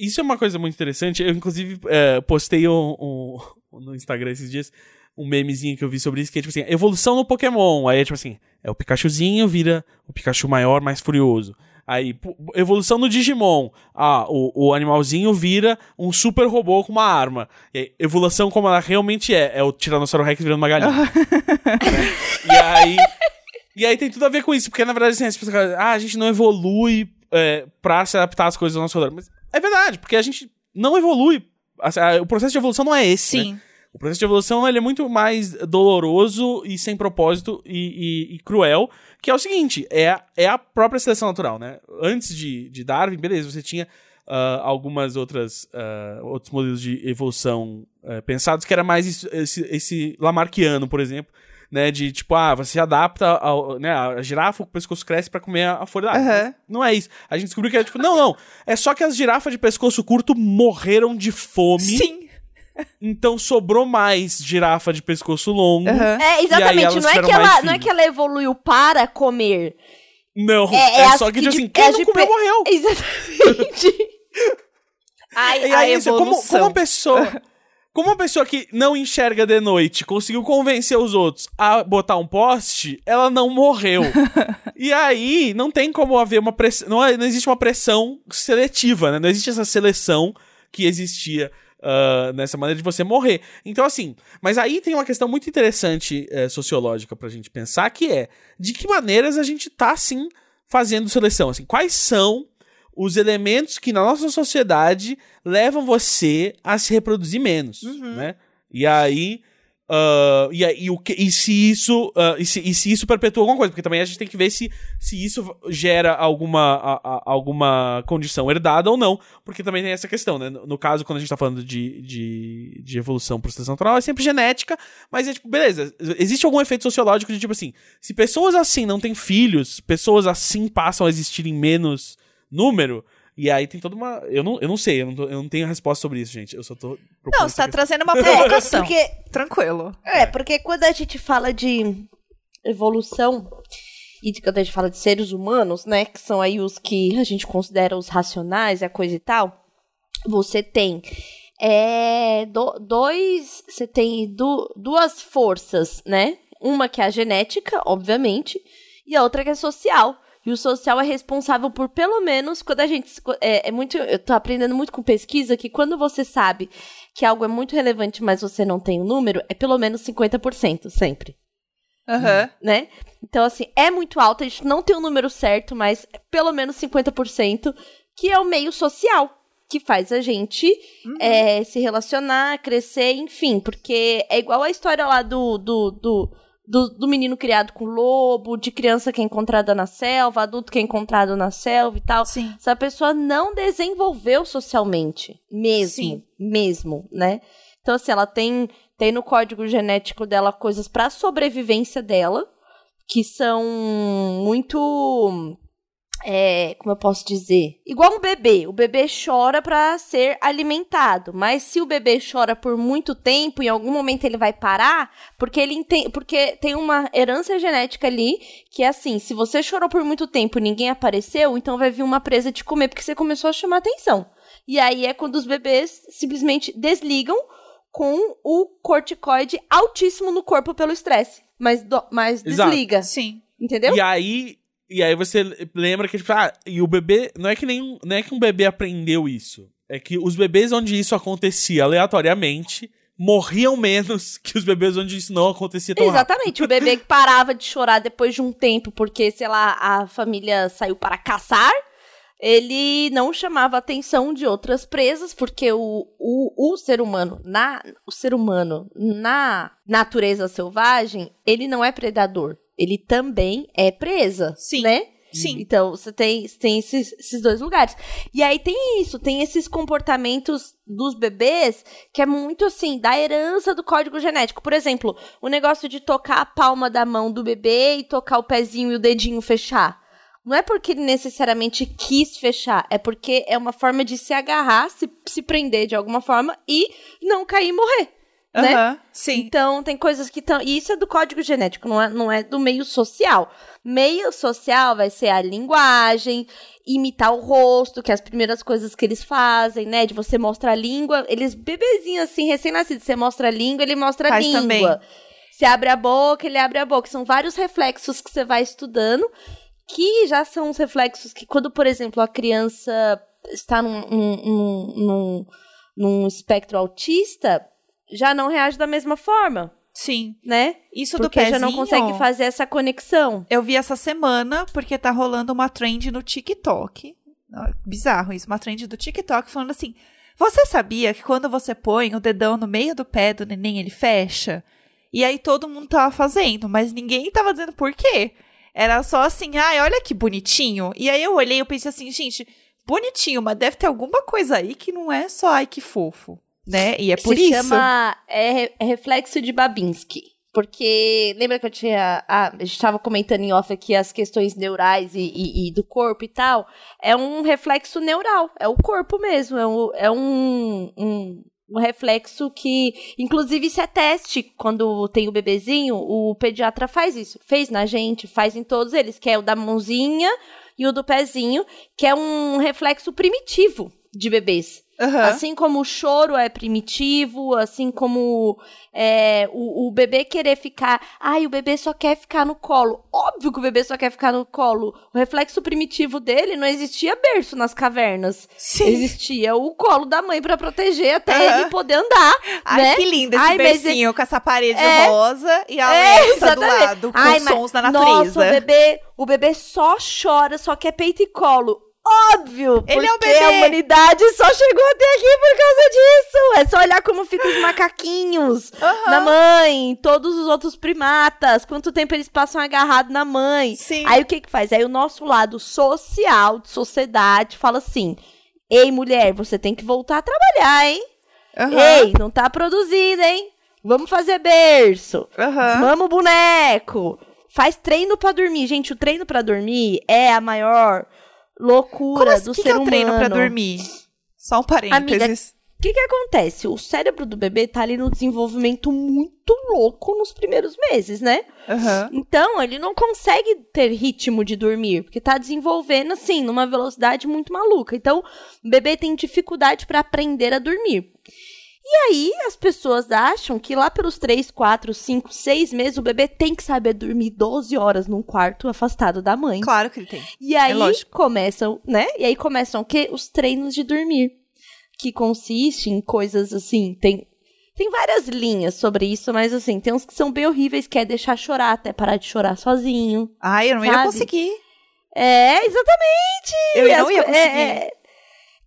isso é uma coisa muito interessante. Eu, inclusive, é, postei um, um- no Instagram esses dias um memezinho que eu vi sobre isso, que é tipo assim, evolução no Pokémon. Aí é tipo assim, é o Pikachuzinho vira o Pikachu maior, mais furioso. Aí, evolução no Digimon. Ah, o, o animalzinho vira um super robô com uma arma. E aí, evolução como ela realmente é. É o Tiranossauro Rex virando uma galinha. né? E aí... E aí tem tudo a ver com isso, porque na verdade assim, as pessoas ah, a gente não evolui é, pra se adaptar às coisas ao nosso redor. Mas é verdade, porque a gente não evolui. O processo de evolução não é esse. né? O processo de evolução ele é muito mais doloroso e sem propósito e, e- e cruel, que é o seguinte, é, a- é a própria seleção natural, né? Antes de, de Darwin, beleza, você tinha ah, algumas outras ah, outros modelos de evolução eh, pensados que era mais isso- esse, esse Lamarckiano, por exemplo, né? De tipo, ah, você se adapta ao, né, a girafa, o pescoço cresce pra comer a, a folha da árvore. Mas Não é isso. A gente descobriu que era tipo, não, não, é só que as girafas de pescoço curto morreram de fome. Sim. Então sobrou mais girafa de pescoço longo. Aham. É, exatamente. Não é, que ela, não é que ela evoluiu para comer. Não, É- é, é só que, que tipo de- assim, é quem as não comeu pe- morreu. Exatamente. Ai, E a aí, como, evolução. como uma pessoa. Como uma pessoa que não enxerga de noite conseguiu convencer os outros a botar um poste, ela não morreu. e aí, não tem como haver uma pressão. Não, é- não existe uma pressão seletiva, né? Não existe essa seleção que existia ah, nessa maneira de você morrer. Então, assim, mas aí tem uma questão muito interessante eh, sociológica pra gente pensar, que é de que maneiras a gente tá, assim, fazendo seleção. Assim, quais são os elementos que na nossa sociedade levam você a se reproduzir menos, né? E aí... ah, e, e, o que, e se isso ah, e, se, e se isso perpetua alguma coisa? Porque também a gente tem que ver se, se isso gera alguma, a- a- alguma condição herdada ou não porque também tem essa questão né? No, no caso quando a gente tá falando de, de, de evolução por seleção natural é sempre genética mas é tipo beleza existe algum efeito sociológico de tipo assim se pessoas assim não têm filhos pessoas assim passam a existir em menos número e aí tem toda uma. Eu não, eu não sei, eu não, tô- eu não tenho resposta sobre isso, gente. Eu só tô. Não, você tá trazendo uma É, provocação. porque, Tranquilo. é, porque quando a gente fala de evolução e de- quando a gente fala de seres humanos, né, que são aí os que a gente considera os racionais, a coisa e tal, você tem é, do- dois, você tem du- duas forças, né? Uma que é a genética, obviamente, e a outra que é social. E o social é responsável por pelo menos quando a gente é, é muito, eu tô aprendendo muito com pesquisa que quando você sabe que algo é muito relevante, mas você não tem o número, é pelo menos 50% sempre Aham. né? Então, assim, é muito alto, a gente não tem o número certo, mas é pelo menos 50%, que é o meio social, que faz a gente é, se relacionar, crescer, enfim, porque é igual a história lá do, do, do, do, do menino criado com lobo, de criança que é encontrada na selva, adulto que é encontrado na selva e tal. Sim. Essa pessoa não desenvolveu socialmente, mesmo, Sim. mesmo, né? Então, assim, ela tem, tem no código genético dela coisas para sobrevivência dela, que são muito. É, como eu posso dizer? Igual um bebê. O bebê chora para ser alimentado. Mas se o bebê chora por muito tempo, em algum momento ele vai parar, porque ele entende, porque tem uma herança genética ali que é assim: se você chorou por muito tempo e ninguém apareceu, então vai vir uma presa te comer porque você começou a chamar atenção. E aí é quando os bebês simplesmente desligam com o corticoide altíssimo no corpo pelo estresse. Mas, do- mas Exato. desliga. Sim. Entendeu? E aí, e aí você lembra que, tipo, ah, e o bebê. Não é que nem não é que um bebê aprendeu isso. É que os bebês onde isso acontecia aleatoriamente morriam menos que os bebês onde isso não acontecia tão rápido. Exatamente. O bebê que parava de chorar depois de um tempo porque, sei lá, a família saiu para caçar, ele não chamava a atenção de outras presas, porque o, o, o ser humano, na, o ser humano, na natureza selvagem, ele não é predador. Ele também é presa. Sim. Né? Sim. Então, você tem, tem esses, esses dois lugares. E aí tem isso, tem esses comportamentos dos bebês que é muito assim, da herança do código genético. Por exemplo, o negócio de tocar a palma da mão do bebê e tocar o pezinho e o dedinho fechar. Não é porque ele necessariamente quis fechar, é porque é uma forma de se agarrar, se, se prender de alguma forma e não cair e morrer. Né? Aham. Sim. Então, tem coisas que estão. E isso é do código genético, não é, não é do meio social. Meio social vai ser a linguagem, imitar o rosto, que é as primeiras coisas que eles fazem, né? De você mostrar a língua. Eles, bebezinhos assim, recém-nascidos, você mostra a língua, ele mostra a Faz língua. também. Você abre a boca, ele abre a boca. São vários reflexos que você vai estudando, que já são os reflexos que, quando, por exemplo, a criança está num, num, num, num espectro autista, já não reage da mesma forma, Sim. né? Isso Porque do pezinho, já não consegue fazer essa conexão. Eu vi essa semana porque tá rolando uma trend no TikTok. Bizarro isso, uma trend do TikTok falando assim: "Você sabia que quando você põe o dedão no meio do pé do neném, ele fecha?" E aí todo mundo tava fazendo, mas ninguém tava dizendo por quê. Era só assim: "Ai, olha que bonitinho". E aí eu olhei e pensei assim: "Gente, bonitinho, mas deve ter alguma coisa aí que não é só ai que fofo", né? E é por Se isso. chama é, é reflexo de Babinski. Porque lembra que eu tinha. Ah, a gente estava comentando em off aqui as questões neurais e, e- e do corpo e tal. É um reflexo neural. É o corpo mesmo. É, um- é um, um, um reflexo que. Inclusive, isso é teste. Quando tem o bebezinho, o pediatra faz isso. Fez na gente, faz em todos eles, que é o da mãozinha e o do pezinho, que é um reflexo primitivo de bebês. Aham. Assim como o choro é primitivo, assim como é, o, o bebê querer ficar. Ai, o bebê só quer ficar no colo. Óbvio que o bebê só quer ficar no colo. O reflexo primitivo dele não existia berço nas cavernas. Sim. Existia o colo da mãe pra proteger até Aham. ele poder andar. Ai, né? que lindo esse Ai, mas bercinho com essa parede É. rosa e a É, Alexa do lado, com Ai, mas- sons da Nossa, natureza. o bebê, o bebê só chora, só quer peito e colo. Óbvio! Ele é um porque bebê. a humanidade só chegou até aqui por causa disso. É só olhar como ficam os macaquinhos Aham. na mãe, todos os outros primatas, quanto tempo eles passam agarrados na mãe. Sim. Aí o que que faz? Aí o nosso lado social, de sociedade, fala assim: Ei, mulher, você tem que voltar a trabalhar, hein? Aham. Ei, não tá produzindo, hein? Vamos fazer berço. Mama o boneco. Faz treino pra dormir. Gente, o treino pra dormir é a maior loucura assim? do que, ser que humano. treino pra dormir? Só um parênteses. O que que acontece? O cérebro do bebê tá ali no desenvolvimento muito louco nos primeiros meses, né? Aham. Então, ele não consegue ter ritmo de dormir, porque tá desenvolvendo assim, numa velocidade muito maluca. Então, o bebê tem dificuldade para aprender a dormir. E aí, as pessoas acham que lá pelos 3, 4, 5, 6 meses, o bebê tem que saber dormir 12 horas num quarto afastado da mãe. Claro que ele tem. E aí lógico. começam, né? E aí começam o quê? Os treinos de dormir. Que consiste em coisas assim, tem. Tem várias linhas sobre isso, mas assim, tem uns que são bem horríveis, que é deixar chorar até parar de chorar sozinho. Ai, eu não ia Sabe? conseguir. É, exatamente! Eu não ia co- conseguir. é, é,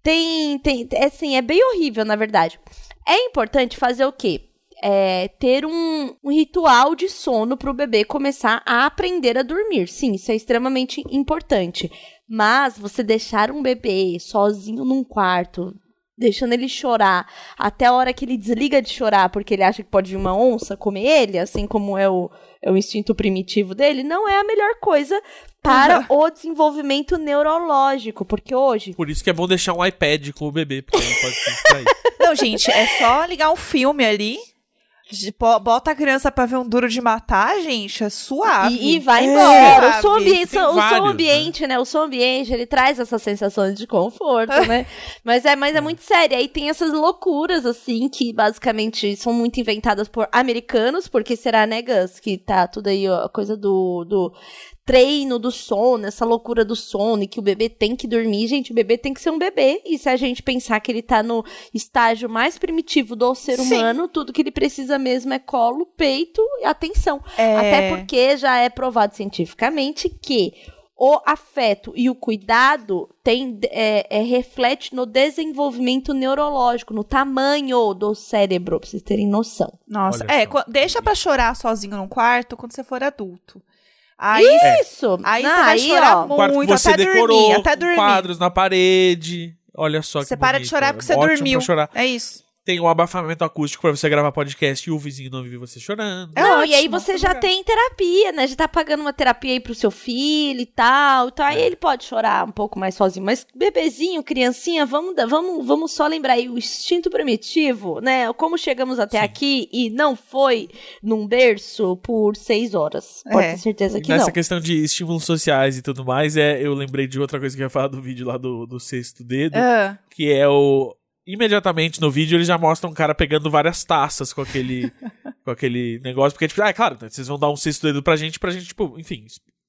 tem, tem, é, assim, é bem horrível, na verdade. É importante fazer o quê? É, ter um, um ritual de sono para o bebê começar a aprender a dormir. Sim, isso é extremamente importante. Mas você deixar um bebê sozinho num quarto, deixando ele chorar até a hora que ele desliga de chorar porque ele acha que pode vir uma onça comer ele, assim como é o, é o instinto primitivo dele, não é a melhor coisa para o desenvolvimento neurológico, porque hoje Por isso que é bom deixar um iPad com o bebê, porque ele pode se distrair. Não, gente, é só ligar um filme ali. Bota a criança pra ver um duro de matar, gente. É suave. E, e vai É, embora. O som, suave. ambiente, o som vários, ambiente, né? O som ambiente, ele traz essa sensação de conforto, né? Mas é, mas é muito sério. Aí tem essas loucuras, assim, que basicamente são muito inventadas por americanos, porque será, né, Gus? Que tá tudo aí, ó, a coisa do, do treino do sono, essa loucura do sono, e que o bebê tem que dormir. Gente, o bebê tem que ser um bebê. E se a gente pensar que ele tá no estágio mais primitivo do ser Sim. humano, tudo que ele precisa mesmo é colo, peito e atenção. É. Até porque já é provado cientificamente que o afeto e o cuidado tem, é, é, reflete no desenvolvimento neurológico, no tamanho do cérebro, pra vocês terem noção. Nossa, Olha é, deixa pra chorar sozinho num quarto quando você for adulto. Aí, Isso! aí Não, você vai chorar ó, muito, que você até decorou, dormir, até dormir. quadros na parede. Olha só que Você para de bonito, chorar porque você ótimo dormiu. pra chorar. É isso. Tem um abafamento acústico pra você gravar podcast e o vizinho não ouvir você chorando. É não, e aí ótimo, você já tem terapia, né? Já tá pagando uma terapia aí pro seu filho e tal. Então aí ele pode chorar um pouco mais sozinho. Mas bebezinho, criancinha, vamos, vamos, vamos só lembrar aí o instinto primitivo, né? Como chegamos até Sim. aqui e não foi num berço por seis horas. Pode É. ter certeza que Nessa não. questão de estímulos sociais e tudo mais, é, eu lembrei de outra coisa que eu ia falar do vídeo lá do, do sexto dedo, Ah, que é o. Imediatamente no vídeo ele já mostra um cara pegando várias taças com aquele, com aquele negócio, porque, tipo, ah, é claro, vocês vão dar um sexto dedo pra gente, pra gente, tipo, enfim.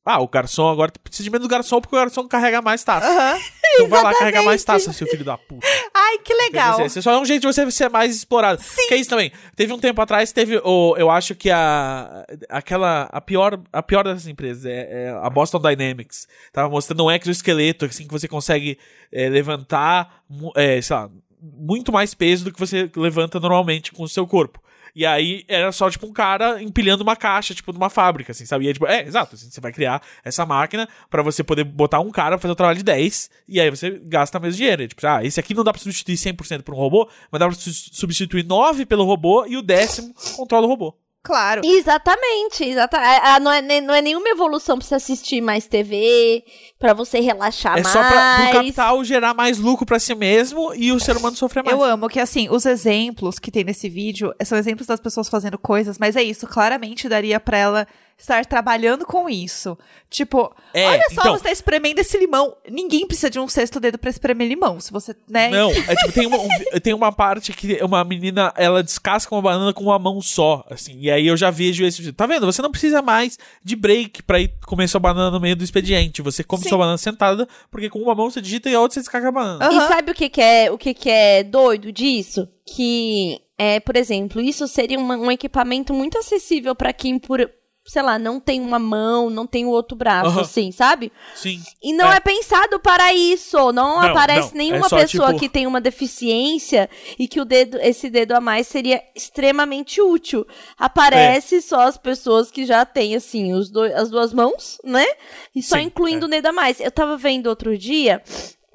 Ah, o garçom agora precisa de menos garçom porque o garçom carrega mais taças. aham. Então vai lá carregar mais taças, seu filho da puta. Ai, que legal. Você, só é um jeito de você ser mais explorado. Sim. Que é isso também. Teve um tempo atrás, teve o. Eu acho que a. Aquela. A pior, a pior dessas empresas é, é a Boston Dynamics. Tava mostrando um exoesqueleto, assim, que você consegue é, levantar, é, sei lá, muito mais peso do que você levanta normalmente com o seu corpo. E aí era só, tipo, um cara empilhando uma caixa, tipo, numa fábrica, assim, sabe? E aí, tipo, é, exato, assim, você vai criar essa máquina pra você poder botar um cara pra fazer o trabalho de 10, e aí você gasta mesmo dinheiro. E, tipo, ah, esse aqui não dá pra substituir 100% por um robô, mas dá pra su- substituir 9 pelo robô e o décimo controla o robô. Claro. Exatamente, exata a- a- não, é, não é nenhuma evolução pra você assistir mais TV, pra você relaxar é mais. só pra, pro capital gerar mais lucro pra si mesmo e o ser humano sofrer mais. Eu amo que, assim, os exemplos que tem nesse vídeo são exemplos das pessoas fazendo coisas, mas é isso, claramente daria pra ela estar trabalhando com isso. Tipo, É, olha só, então- você tá espremendo esse limão. Ninguém precisa de um sexto dedo pra espremer limão. Se você, né? Não, é tipo, tem uma, um- tem uma parte que uma menina, ela descasca uma banana com uma mão só, assim, e aí eu já vejo esse, tá vendo? Você não precisa mais de break pra ir comer sua banana no meio do expediente, você come Sim. sua banana sentada, porque com uma mão você digita e a outra você descarga a banana. Aham. E sabe o que, que é o que, que é doido disso? Que, é, por exemplo, isso seria uma- um equipamento muito acessível pra quem, por, sei lá, não tem uma mão, não tem o outro braço, assim, sabe? Sim. E não É. é, pensado para isso. Não, Não, aparece não. nenhuma É só, pessoa tipo- que tem uma deficiência e que o dedo, esse dedo a mais seria extremamente útil. Aparece só as pessoas que já têm, assim, os dois, as duas mãos, né? E só Sim, incluindo é. o dedo a mais. Eu tava vendo outro dia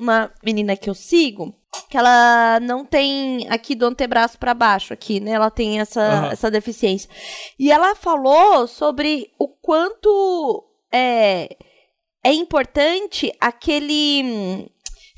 uma menina que eu sigo. Que ela não tem aqui do antebraço pra baixo, aqui, né? Ela tem essa, Aham. essa deficiência. E ela falou sobre o quanto é, é importante aquele hum,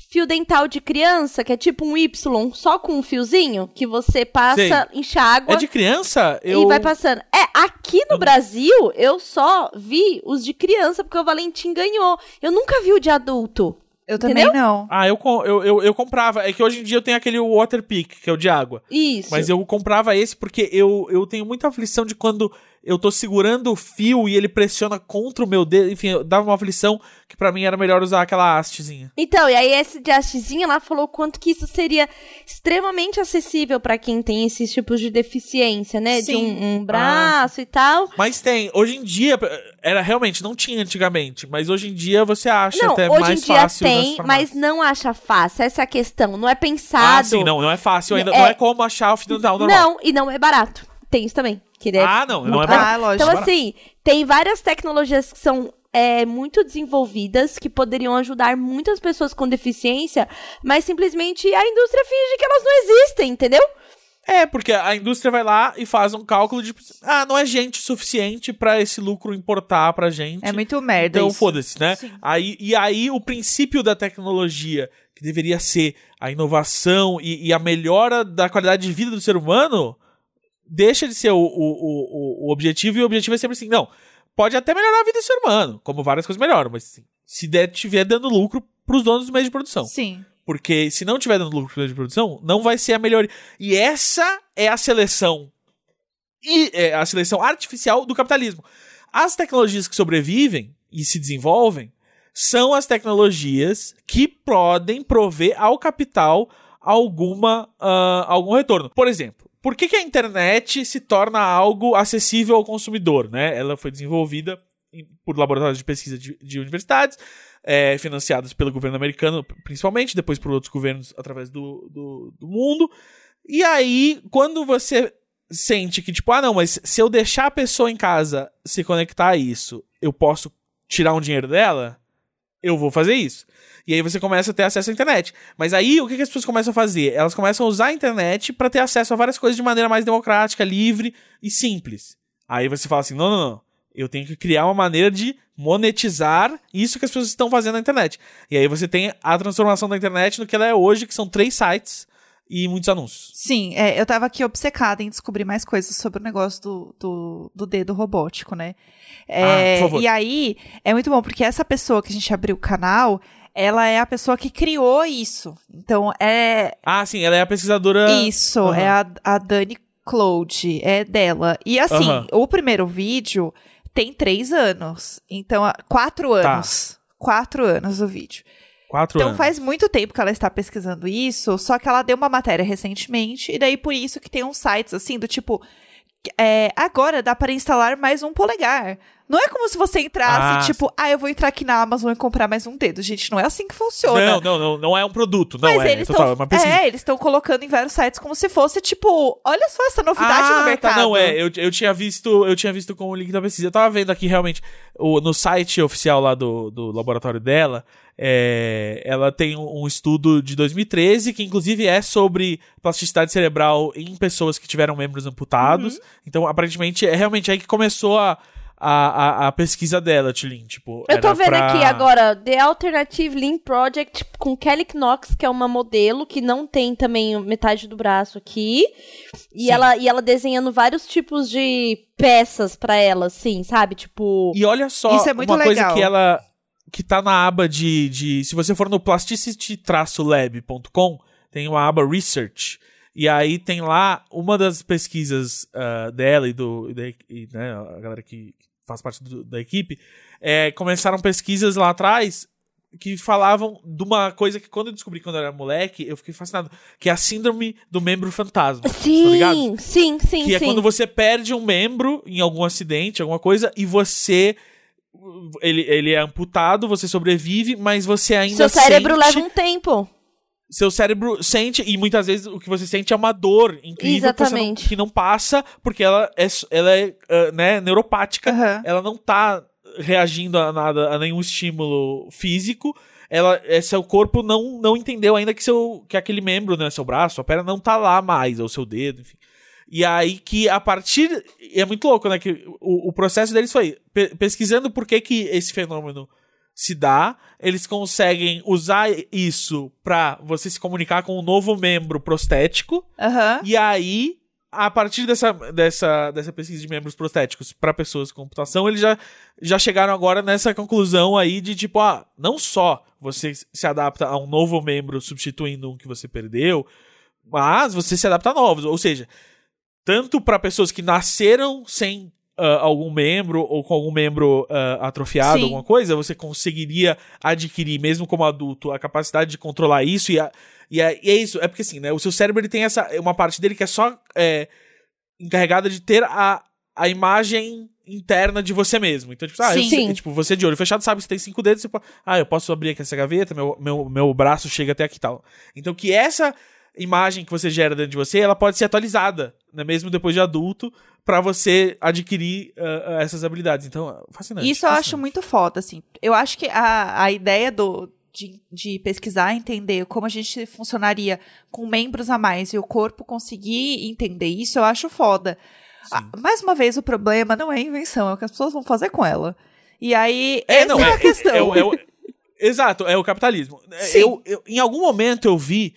fio dental de criança, que é tipo um Y, só com um fiozinho, que você passa, enxágua É de criança? Eu... e vai passando. É, aqui no Brasil, eu só vi os de criança, porque o Valentim ganhou. Eu nunca vi o de adulto. Eu também não. Ah, eu, eu, eu, eu comprava. É que hoje em dia eu tenho aquele Waterpik, que é o de água. Isso. Mas eu comprava esse porque eu, eu tenho muita aflição de quando eu tô segurando o fio e ele pressiona contra o meu dedo. Enfim, eu dava uma aflição que pra mim era melhor usar aquela hastezinha. Então, e aí esse de hastezinha lá falou quanto que isso seria extremamente acessível pra quem tem esses tipos de deficiência, né? De Sim. um, um braço e tal. Mas tem, hoje em dia, era realmente, não tinha antigamente, mas hoje em dia você acha Não, até hoje mais em dia fácil. tem, mas não acha fácil. Essa é a questão. Não é Ah, pensado. sim, não, não é fácil ainda. É- Não é como achar o fio dental normal. Não, e não é barato. Tem isso também. Que ele é Ah, não, não é barato. Ah, lógico. Então, assim, tem várias tecnologias que são é, muito desenvolvidas, que poderiam ajudar muitas pessoas com deficiência, mas simplesmente a indústria finge que elas não existem, entendeu? É, porque a indústria vai lá e faz um cálculo de. Ah, não é gente suficiente pra esse lucro importar pra gente. É muito merda Então foda-se, né? Sim. Aí, e aí o princípio da tecnologia, que deveria ser a inovação e, e a melhora da qualidade de vida do ser humano, deixa de ser o, o, o, o objetivo, e o objetivo é sempre assim, não, pode até melhorar a vida do ser humano, como várias coisas melhoram, mas assim, se der, tiver dando lucro pros donos dos meios de produção. Sim. Porque se não tiver dando lucro pros meios de produção, não vai ser a melhoria. E essa é a seleção e é a seleção artificial do capitalismo. As tecnologias que sobrevivem e se desenvolvem são as tecnologias que podem prover ao capital alguma ah, algum retorno. Por exemplo, por que, que a internet se torna algo acessível ao consumidor? Né? Ela foi desenvolvida por laboratórios de pesquisa de, de universidades, é, pelo governo americano, principalmente, depois por outros governos através do, do, do mundo. E aí, quando você sente que, tipo, ah, não, mas se eu deixar a pessoa em casa se conectar a isso, eu posso tirar um dinheiro dela, eu vou fazer isso. E aí você começa a ter acesso à internet. Mas aí, o que, que as pessoas começam a fazer? Elas começam a usar a internet para ter acesso a várias coisas de maneira mais democrática, livre e simples. Aí você fala assim: não, não, não. Eu tenho que criar uma maneira de monetizar isso que as pessoas estão fazendo na internet. E aí você tem a transformação da internet no que ela é hoje, que são três sites e muitos anúncios. Sim, é, eu tava aqui obcecada em descobrir mais coisas sobre o negócio do, do, do dedo robótico, né? É, Ah, por favor. E aí, é muito bom, porque essa pessoa que a gente abriu o canal, ela é a pessoa que criou isso. Então, é Ah, sim, ela é a pesquisadora. isso, aham. é a, a Dani Cloud, é dela. E assim, Aham. o primeiro vídeo tem três anos. Então, quatro Tá. anos. Quatro anos o vídeo. Quatro Então anos. faz muito tempo que ela está pesquisando isso, só que ela deu uma matéria recentemente, e daí por isso que tem uns sites assim, do tipo. é, agora dá para instalar mais um polegar. Não é como se você entrasse, Ah, tipo, ah, eu vou entrar aqui na Amazon e comprar mais um dedo. Gente, não é assim que funciona. Não, não, não, não é um produto, não Mas é. eles total, é pesquisa. é, eles estão colocando em vários sites como se fosse tipo, olha só essa novidade ah, no mercado. Tá, não, é. Eu, eu tinha visto, eu tinha visto com o link da pesquisa. Eu tava vendo aqui realmente o, no site oficial lá do, do laboratório dela. é, ela tem um, um estudo de 2013 que inclusive é sobre plasticidade cerebral em pessoas que tiveram membros amputados. Uhum. Então, aparentemente, é realmente aí que começou a, a, a, a pesquisa dela, Tilin. Tipo, Eu tô era vendo pra- aqui agora, The Alternative Lean Project com Kelly Knox, que é uma modelo que não tem também metade do braço aqui. E Sim. ela, e ela desenhando vários tipos de peças pra ela, assim, sabe? Tipo. E olha só, Isso é muito uma coisa legal. que ela. que tá na aba de. de se você for no plasticity-lab.com, tem uma aba Research. E aí tem lá uma das pesquisas ah, dela e do. e da- e, né, a galera que faz parte do- da equipe. é, começaram pesquisas lá atrás que falavam de uma coisa que quando eu descobri quando eu era moleque, eu fiquei fascinado. Que é a síndrome do membro fantasma. tá? Sim, sim, sim, Que é sim. quando você perde um membro em algum acidente, alguma coisa, e você. Ele, ele é amputado, você sobrevive, mas você ainda Seu cérebro sente. leva um tempo. Seu cérebro sente, e muitas vezes o que você sente é uma dor incrível que, não- que não passa, porque ela é, ela é ah, né, neuropática, Aham. ela não tá reagindo a nada, a nenhum estímulo físico. Ela, é, seu corpo não, não entendeu ainda que, seu, que aquele membro, né, seu braço, a perna não tá lá mais, ou seu dedo, enfim. E aí que a partir. É muito louco, né? Que o, o processo deles foi pe- pesquisando por que, que esse fenômeno se dá. Eles conseguem usar isso pra você se comunicar com um novo membro prostético. Aham. E aí, a partir dessa, dessa, dessa pesquisa de membros prostéticos para pessoas com computação, eles já, já chegaram agora nessa conclusão aí de tipo, ah, não só você se adapta a um novo membro substituindo um que você perdeu, mas você se adapta a novos. Ou seja, tanto para pessoas que nasceram sem ah, algum membro ou com algum membro ah, atrofiado, Sim. alguma coisa, você conseguiria adquirir, mesmo como adulto, a capacidade de controlar isso e, a- e, é, e é isso, é porque assim, né? O seu cérebro ele tem essa uma parte dele que é só é, encarregada de ter a, a imagem interna de você mesmo. Então, tipo, ah, eu Sim. tipo, você de olho fechado sabe que você tem cinco dedos, você pode, ah, eu posso abrir aqui essa gaveta, meu, meu, meu braço chega até aqui e tal. Então, que essa imagem que você gera dentro de você, ela pode ser atualizada, né, mesmo depois de adulto, pra você adquirir ah, essas habilidades. Então, fascinante. Isso eu acho muito foda, assim. Eu acho que a, a ideia do, de, de pesquisar, entender como a gente funcionaria com membros a mais e o corpo conseguir entender isso, eu acho foda. Ah, mais uma vez, o problema não é a invenção, é o que as pessoas vão fazer com ela. E aí, É, essa não, é, é, a questão. é o- é o- exato, é o capitalismo. É. Eu, eu- em algum momento eu vi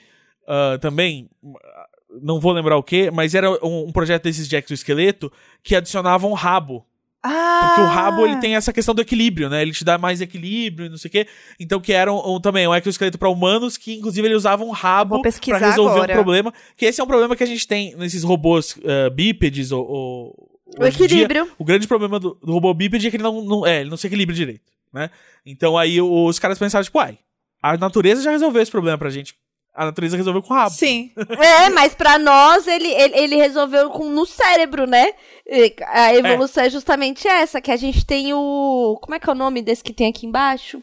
ah, também, ah, não vou lembrar o que, mas era um, um projeto desses de exoesqueleto que adicionava um rabo. ah, Porque o rabo ele tem essa questão do equilíbrio, né? Ele te dá mais equilíbrio e não sei o quê. Então que era um, um- também um exoesqueleto para humanos que inclusive ele usava um rabo para resolver agora. um problema. Que esse é um problema que a gente tem nesses robôs ah, bípedes ou, ou O em dia, equilíbrio. o grande problema do, do robô bípede é que ele não, não, é, ele não se equilibra direito, né? Então aí os caras pensaram, tipo, uai, a natureza já resolveu esse problema pra gente. A natureza resolveu com o rabo. Sim. É, mas pra nós ele, ele, ele resolveu com, no cérebro, né? A evolução é. justamente essa, que a gente tem o. Como é que é o nome desse que tem aqui embaixo?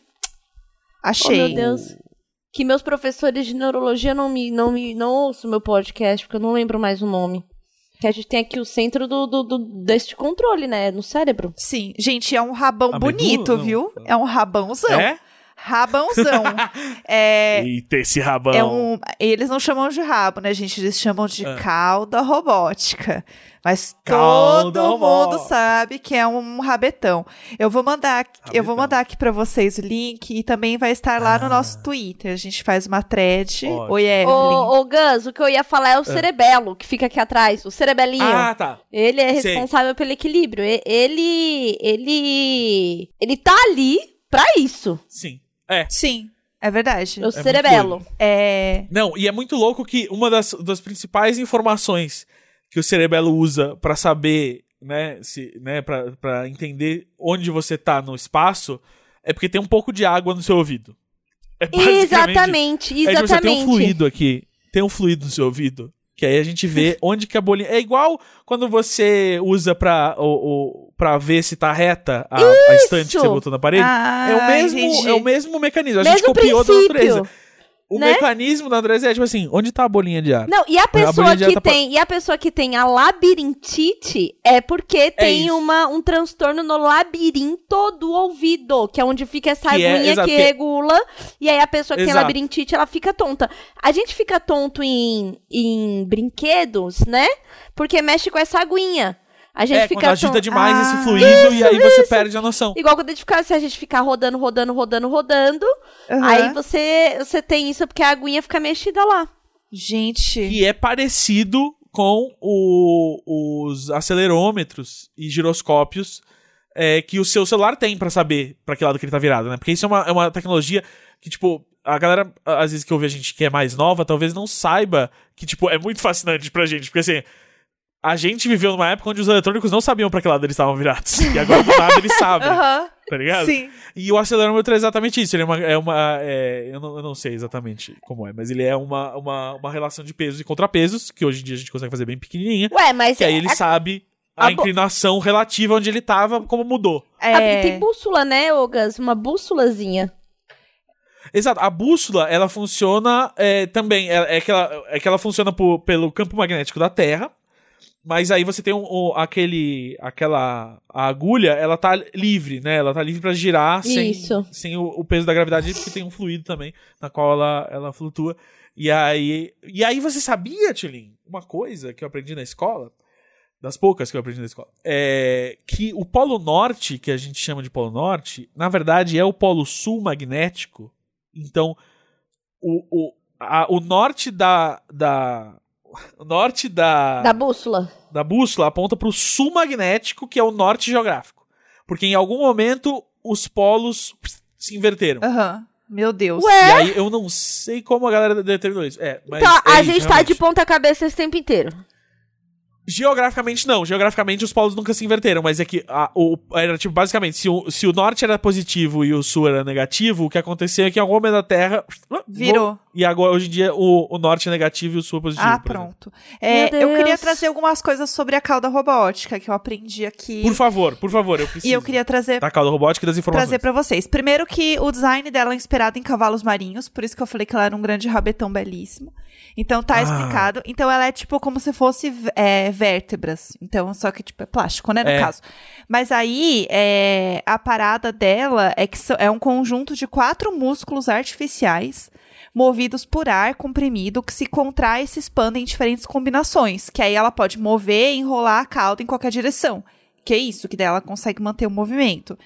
Achei. Oh, meu Deus. Que meus professores de neurologia não me, não me não ouçam meu podcast, porque eu não lembro mais o nome. Que a gente tem aqui o centro do, do, do- deste controle, né? No cérebro. Sim. Gente, é um rabão A bonito, medula? Não. viu? É um rabãozão. É? Rabãozão. é, Eita, esse rabão. É um, eles não chamam de rabo, né, gente? Eles chamam de Ah. cauda robótica. Mas Cauda todo robó- mundo sabe que é um rabetão. Eu vou mandar, aqui- eu vou Rabetão. mandar aqui pra vocês o link e também vai estar lá no nosso Twitter. A gente faz uma thread. Ah. Ótimo. Oi, Evelyn. Ô, ô, Gus, o que eu ia falar é o cerebelo, que fica aqui atrás. O cerebelinho. Ah, tá. Ele é Sei. responsável pelo equilíbrio. Ele. Ele. Ele tá ali pra isso. Sim. É. Sim, é verdade. O muito cerebelo. É, Não, e é muito louco que uma das, das principais informações que o cerebelo usa pra saber, né, se, né, pra, pra entender onde você tá no espaço, é porque tem um pouco de água no seu ouvido. É basicamente Exatamente, É, tipo, você tem exatamente. um fluido aqui. Tem um fluido no seu ouvido. Que aí a gente vê onde que a bolinha. É igual quando você usa pra, o, o, pra ver se tá reta a, a estante que você botou na parede. Ah, é, o mesmo, entendi. é o mesmo mecanismo. A Mesmo gente copiou da natureza. O né? mecanismo da natureza é tipo assim: onde tá a bolinha de ar? Não, e a pessoa de que tá pra- tem, e a pessoa que tem a labirintite é porque tem isso. uma, um transtorno no labirinto do ouvido, que é onde fica essa Que é, aguinha exato, que que é- regula, e aí a pessoa que tem Exato. labirintite, ela fica tonta. A gente fica tonto em, em brinquedos, né? Porque mexe com essa aguinha. A gente É, fica quando agita tão- demais Ah, esse fluido e aí você perde a noção. Igual quando a gente fica, se a gente ficar rodando, rodando, rodando, rodando, Aham. aí você, você tem isso porque a aguinha fica mexida lá. Gente. Que é parecido com o- os acelerômetros e giroscópios é, que o seu celular tem pra saber pra que lado que ele tá virado, né? Porque isso é uma, é uma tecnologia que, tipo, a galera, às vezes que ouve a gente que é mais nova, talvez não saiba que, tipo, é muito fascinante pra gente. Porque, assim, a gente viveu numa época onde os eletrônicos não sabiam pra que lado eles estavam virados. E agora, do nada, eles sabem, Aham. tá ligado? Sim. E o acelerômetro é exatamente isso. Ele é uma. É uma é, eu, não, eu não sei exatamente como é, mas ele é uma, uma, uma relação de pesos e contrapesos, que hoje em dia a gente consegue fazer bem pequenininha. Ué, mas Que aí ele a- sabe a, a bo- inclinação relativa onde ele tava, como mudou. É... tem bússola, né, Ogas? Uma bússolazinha. Exato. A bússola, ela funciona é, também. É, é, que ela, é que ela funciona por- pelo campo magnético da Terra. Mas aí você tem um, um- aquele. aquela. A agulha, ela tá livre, né? Ela tá livre pra girar sem, Isso. sem o, o peso da gravidade, porque tem um fluido também, na qual ela, ela flutua. E aí. E aí você sabia, Tilin, uma coisa que eu aprendi na escola, das poucas que eu aprendi na escola, é que o Polo Norte, que a gente chama de Polo Norte, na verdade é o Polo Sul magnético. Então, o, o, a- o norte da. da o norte da, Da bússola. da bússola aponta para o sul magnético, que é o norte geográfico. Porque em algum momento os polos se inverteram. Aham. Meu Deus. E Ué? aí eu não sei como a galera determinou isso. É, mas Então, é a isso, gente tá realmente. de ponta cabeça esse tempo inteiro. Geograficamente não, geograficamente os polos nunca se inverteram, mas é que a- o, era tipo, basicamente, se o, se o norte era positivo e o sul era negativo, o que acontecia é que em algum momento da Terra Virou. E agora, hoje em dia, o, o norte é negativo e o sul é positivo. Ah, pronto. É, eu queria trazer algumas coisas sobre a cauda robótica que eu aprendi aqui. Por favor, por favor, eu preciso. e eu queria trazer Da cauda robótica e das informações. trazer pra vocês. Primeiro que o design dela é inspirado em cavalos marinhos, por isso que eu falei que ela era um grande rabetão belíssimo. Então tá Ah. explicado. Então ela é tipo como se fosse é, vértebras. Então, só que tipo é plástico, né, no É. caso. Mas aí é, a parada dela é que é um conjunto de quatro músculos artificiais movidos por ar comprimido que se contrai e se expandem em diferentes combinações, que aí ela pode mover e enrolar a cauda em qualquer direção. Que é isso, que daí ela consegue manter o movimento.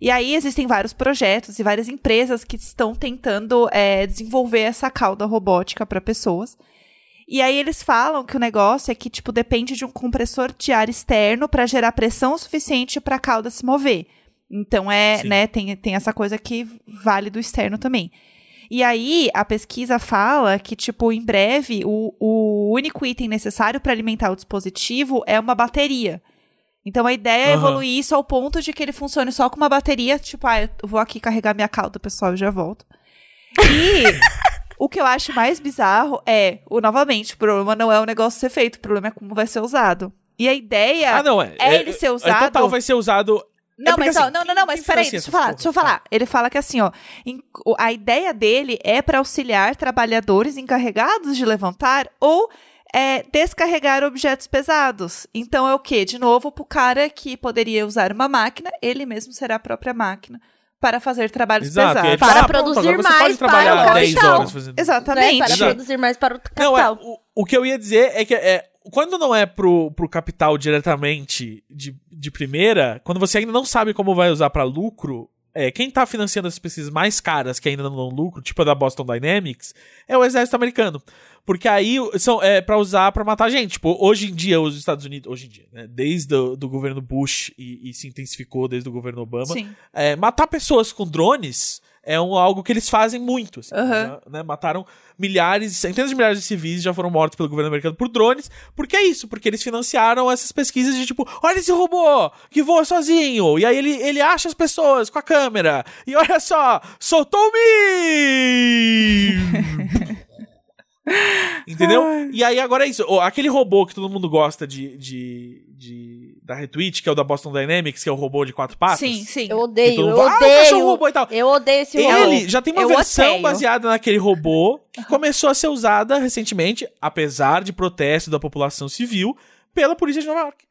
E aí existem vários projetos e várias empresas que estão tentando é, desenvolver essa cauda robótica para pessoas. E aí eles falam que o negócio é que tipo depende de um compressor de ar externo para gerar pressão suficiente para a cauda se mover. Então é, Sim. né, tem, tem essa coisa que vale do externo também. E aí a pesquisa fala que tipo em breve o, o único item necessário para alimentar o dispositivo é uma bateria. Então a ideia é Aham. evoluir isso ao ponto de que ele funcione só com uma bateria, tipo, ah, eu vou aqui carregar minha cauda, pessoal, e já volto. E o que eu acho mais bizarro é, o novamente, o problema não é o negócio ser feito, o problema é como vai ser usado. E a ideia Ah, não, é. é ele ser É, usado- total vai ser usado. Não, porque, mas ó, assim, não, não, quem- não, mas peraí, financia deixa eu falar, porra? deixa eu falar. Ele fala que assim, ó, em- o- a ideia dele é para auxiliar trabalhadores encarregados de levantar ou é, descarregar objetos pesados. Então é o quê? De novo, pro cara que poderia usar uma máquina, ele mesmo será a própria máquina para fazer trabalhos Exato. pesados. Para ah, produzir agora você pode mais para trabalhar o 10 capital. horas fazendo Exatamente. Né? Para Exato. produzir mais para o Não, é, capital. o, o que eu ia dizer é que é, quando não é pro, pro capital diretamente de, de primeira, quando você ainda não sabe como vai usar pra lucro, é, quem tá financiando as pesquisas mais caras que ainda não dão lucro, tipo a da Boston Dynamics, é o exército americano. Porque aí são é para usar pra matar gente. Tipo, hoje em dia os Estados Unidos, hoje em dia, né, desde o do governo Bush e, e se intensificou desde o governo Obama, é, matar pessoas com drones é um, algo que eles fazem muito. assim, já, né? Mataram milhares, centenas de milhares de civis já foram mortos pelo governo americano por drones. Por que isso? Porque eles financiaram essas pesquisas de tipo, olha esse robô que voa sozinho. E aí ele, ele acha as pessoas com a câmera. E olha só, soltou me Entendeu? E aí agora é isso. Aquele robô que todo mundo gosta de, de, de da retweet, que é o da Boston Dynamics, que é o robô de quatro patas. Sim, sim. Eu odeio, eu mundo, "Ah, o cachorro odeio. robô e tal. Eu odeio esse robô. Ele já tem uma Eu versão odeio. baseada naquele robô que começou a ser usada recentemente, apesar de protesto da população civil, pela polícia de Nova York.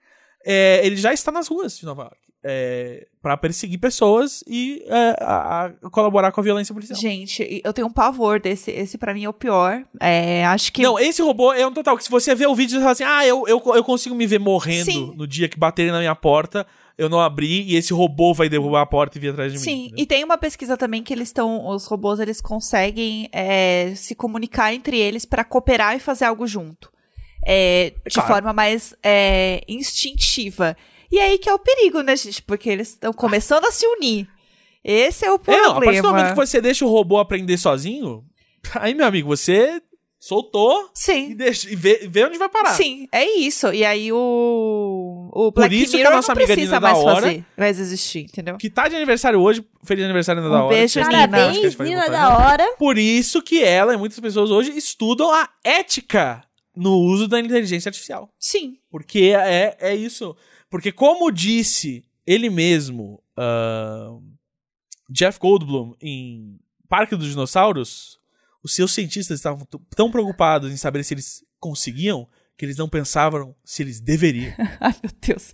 É, ele já está nas ruas de Nova York. É, para perseguir pessoas e é, a, a colaborar com a violência policial. Gente, eu tenho um pavor desse. Esse pra mim é o pior. É, acho que. Não, esse robô é um total. Que se você vê o vídeo, você fala assim: ah, eu, eu, eu consigo me ver morrendo Sim. no dia que baterem na minha porta, eu não abri e esse robô vai derrubar a porta e vir atrás de mim. Sim, e tem uma pesquisa também que eles estão, os robôs eles conseguem é, se comunicar entre eles pra cooperar e fazer algo junto, É, de Claro. forma mais é, instintiva. E aí que é o perigo, né, gente? Porque eles estão começando a se unir. Esse é o É, problema. não, a partir do momento que você deixa o robô aprender sozinho, aí, meu amigo, você soltou e, Sim. deixa, e vê, vê onde vai parar. Sim, é isso. E aí o, o Black isso que a Mirror nossa não amiga precisa Nina da mais hora- fazer, mais existir, entendeu? Que tá de aniversário hoje, feliz aniversário Nina Um da hora. beijo, Nina. Parabéns, Nina da hora. Por isso que ela e muitas pessoas hoje estudam a ética no uso da inteligência artificial. Sim. Porque é, é isso. Porque como disse ele mesmo, ah, Jeff Goldblum, em Parque dos Dinossauros, os seus cientistas estavam tão preocupados em saber se eles conseguiam que eles não pensavam se eles deveriam. Ai, meu Deus.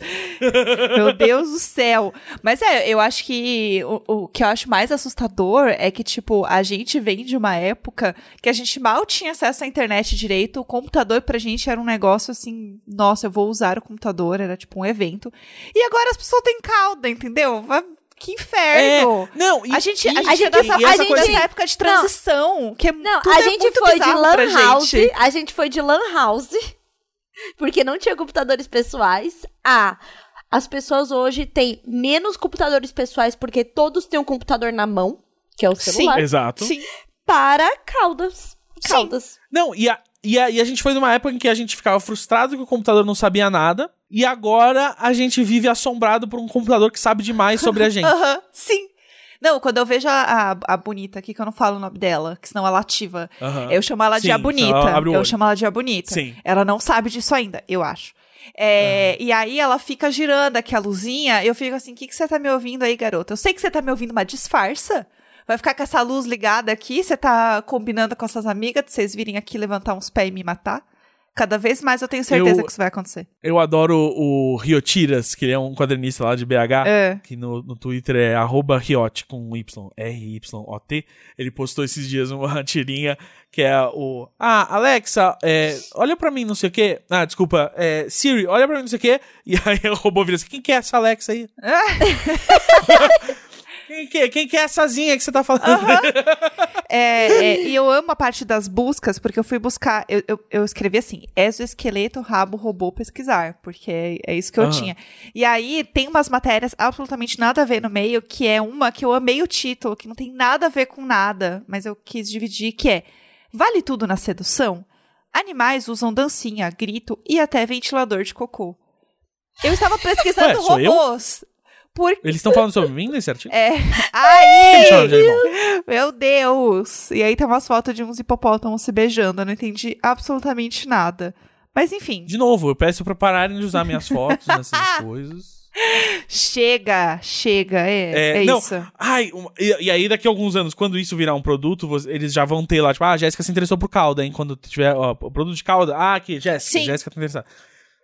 meu Deus do céu. Mas é, eu acho que o, o que eu acho mais assustador é que, tipo, a gente vem de uma época que a gente mal tinha acesso à internet direito. O computador pra gente era um negócio assim, nossa, eu vou usar o computador, era tipo um evento. E agora as pessoas têm cauda, entendeu? Vai- Que inferno! Não, e, A gente, e- a gente, e- é dessa, e a essa gente coisa- dessa época de transição, que é Não, tudo a é gente muito foi de lan house, gente. a gente foi de lan house, porque não tinha computadores pessoais. Ah, as pessoas hoje têm menos computadores pessoais porque todos têm um computador na mão, que é o Sim. celular, Exato. Sim. para caudas. Caudas. Não, e a, e, a, e a gente foi numa época em que a gente ficava frustrado que o computador não sabia nada. E agora a gente vive assombrado por um computador que sabe demais sobre a gente. Aham, sim. Não, quando eu vejo a, a, a bonita aqui, que eu não falo o nome dela, que senão ela ativa, eu chamo ela de Sim, a bonita. Eu chamo ela de a bonita. Sim. Ela não sabe disso ainda, eu acho. É, E aí ela fica girando aqui a luzinha, eu fico assim, o que, que você tá me ouvindo aí, garota? Eu sei que você tá me ouvindo, mas disfarça. Vai ficar com essa luz ligada aqui, você tá combinando com as suas amigas de vocês virem aqui levantar uns pés e me matar? Cada vez mais eu tenho certeza Eu- que isso vai acontecer. Eu adoro o Riotiras, que ele é um quadrinista lá de BH. É. Que no, no Twitter é arroba Riot com Y, R-Y-O-T. Ele postou esses dias uma tirinha que é o. Ah, Alexa, é, olha pra mim, não sei o quê. Ah, desculpa, é, Siri, olha pra mim, não sei o quê. E aí o robô vira assim: quem que é essa Alexa aí? quem, que, quem que é essazinha que você tá falando? É, é, e eu amo a parte das buscas, porque eu fui buscar. Eu, eu, eu escrevi assim: exoesqueleto, rabo, robô, pesquisar, porque é, é isso que eu tinha. E aí tem umas matérias absolutamente nada a ver no meio, que é uma que eu amei o título, que não tem nada a ver com nada, mas eu quis dividir, que é Vale tudo na sedução? Animais usam dancinha, grito e até ventilador de cocô. Eu estava pesquisando Ué, robôs. Eles estão falando sobre mim nesse artigo? É. Aí! de? Meu Deus! E aí tem umas fotos de uns hipopótamos se beijando. Eu não entendi absolutamente nada. Mas enfim, De novo, eu peço pra pararem de usar minhas fotos nessas coisas. chega, chega, é, É, é não, isso. Ai, uma- e, e aí daqui a alguns anos, quando isso virar um produto, você- eles já vão ter lá, tipo, ah, a Jéssica se interessou por calda, hein? Quando tiver, ó, o produto de calda, ah, aqui, Jéssica. Jéssica tá interessada.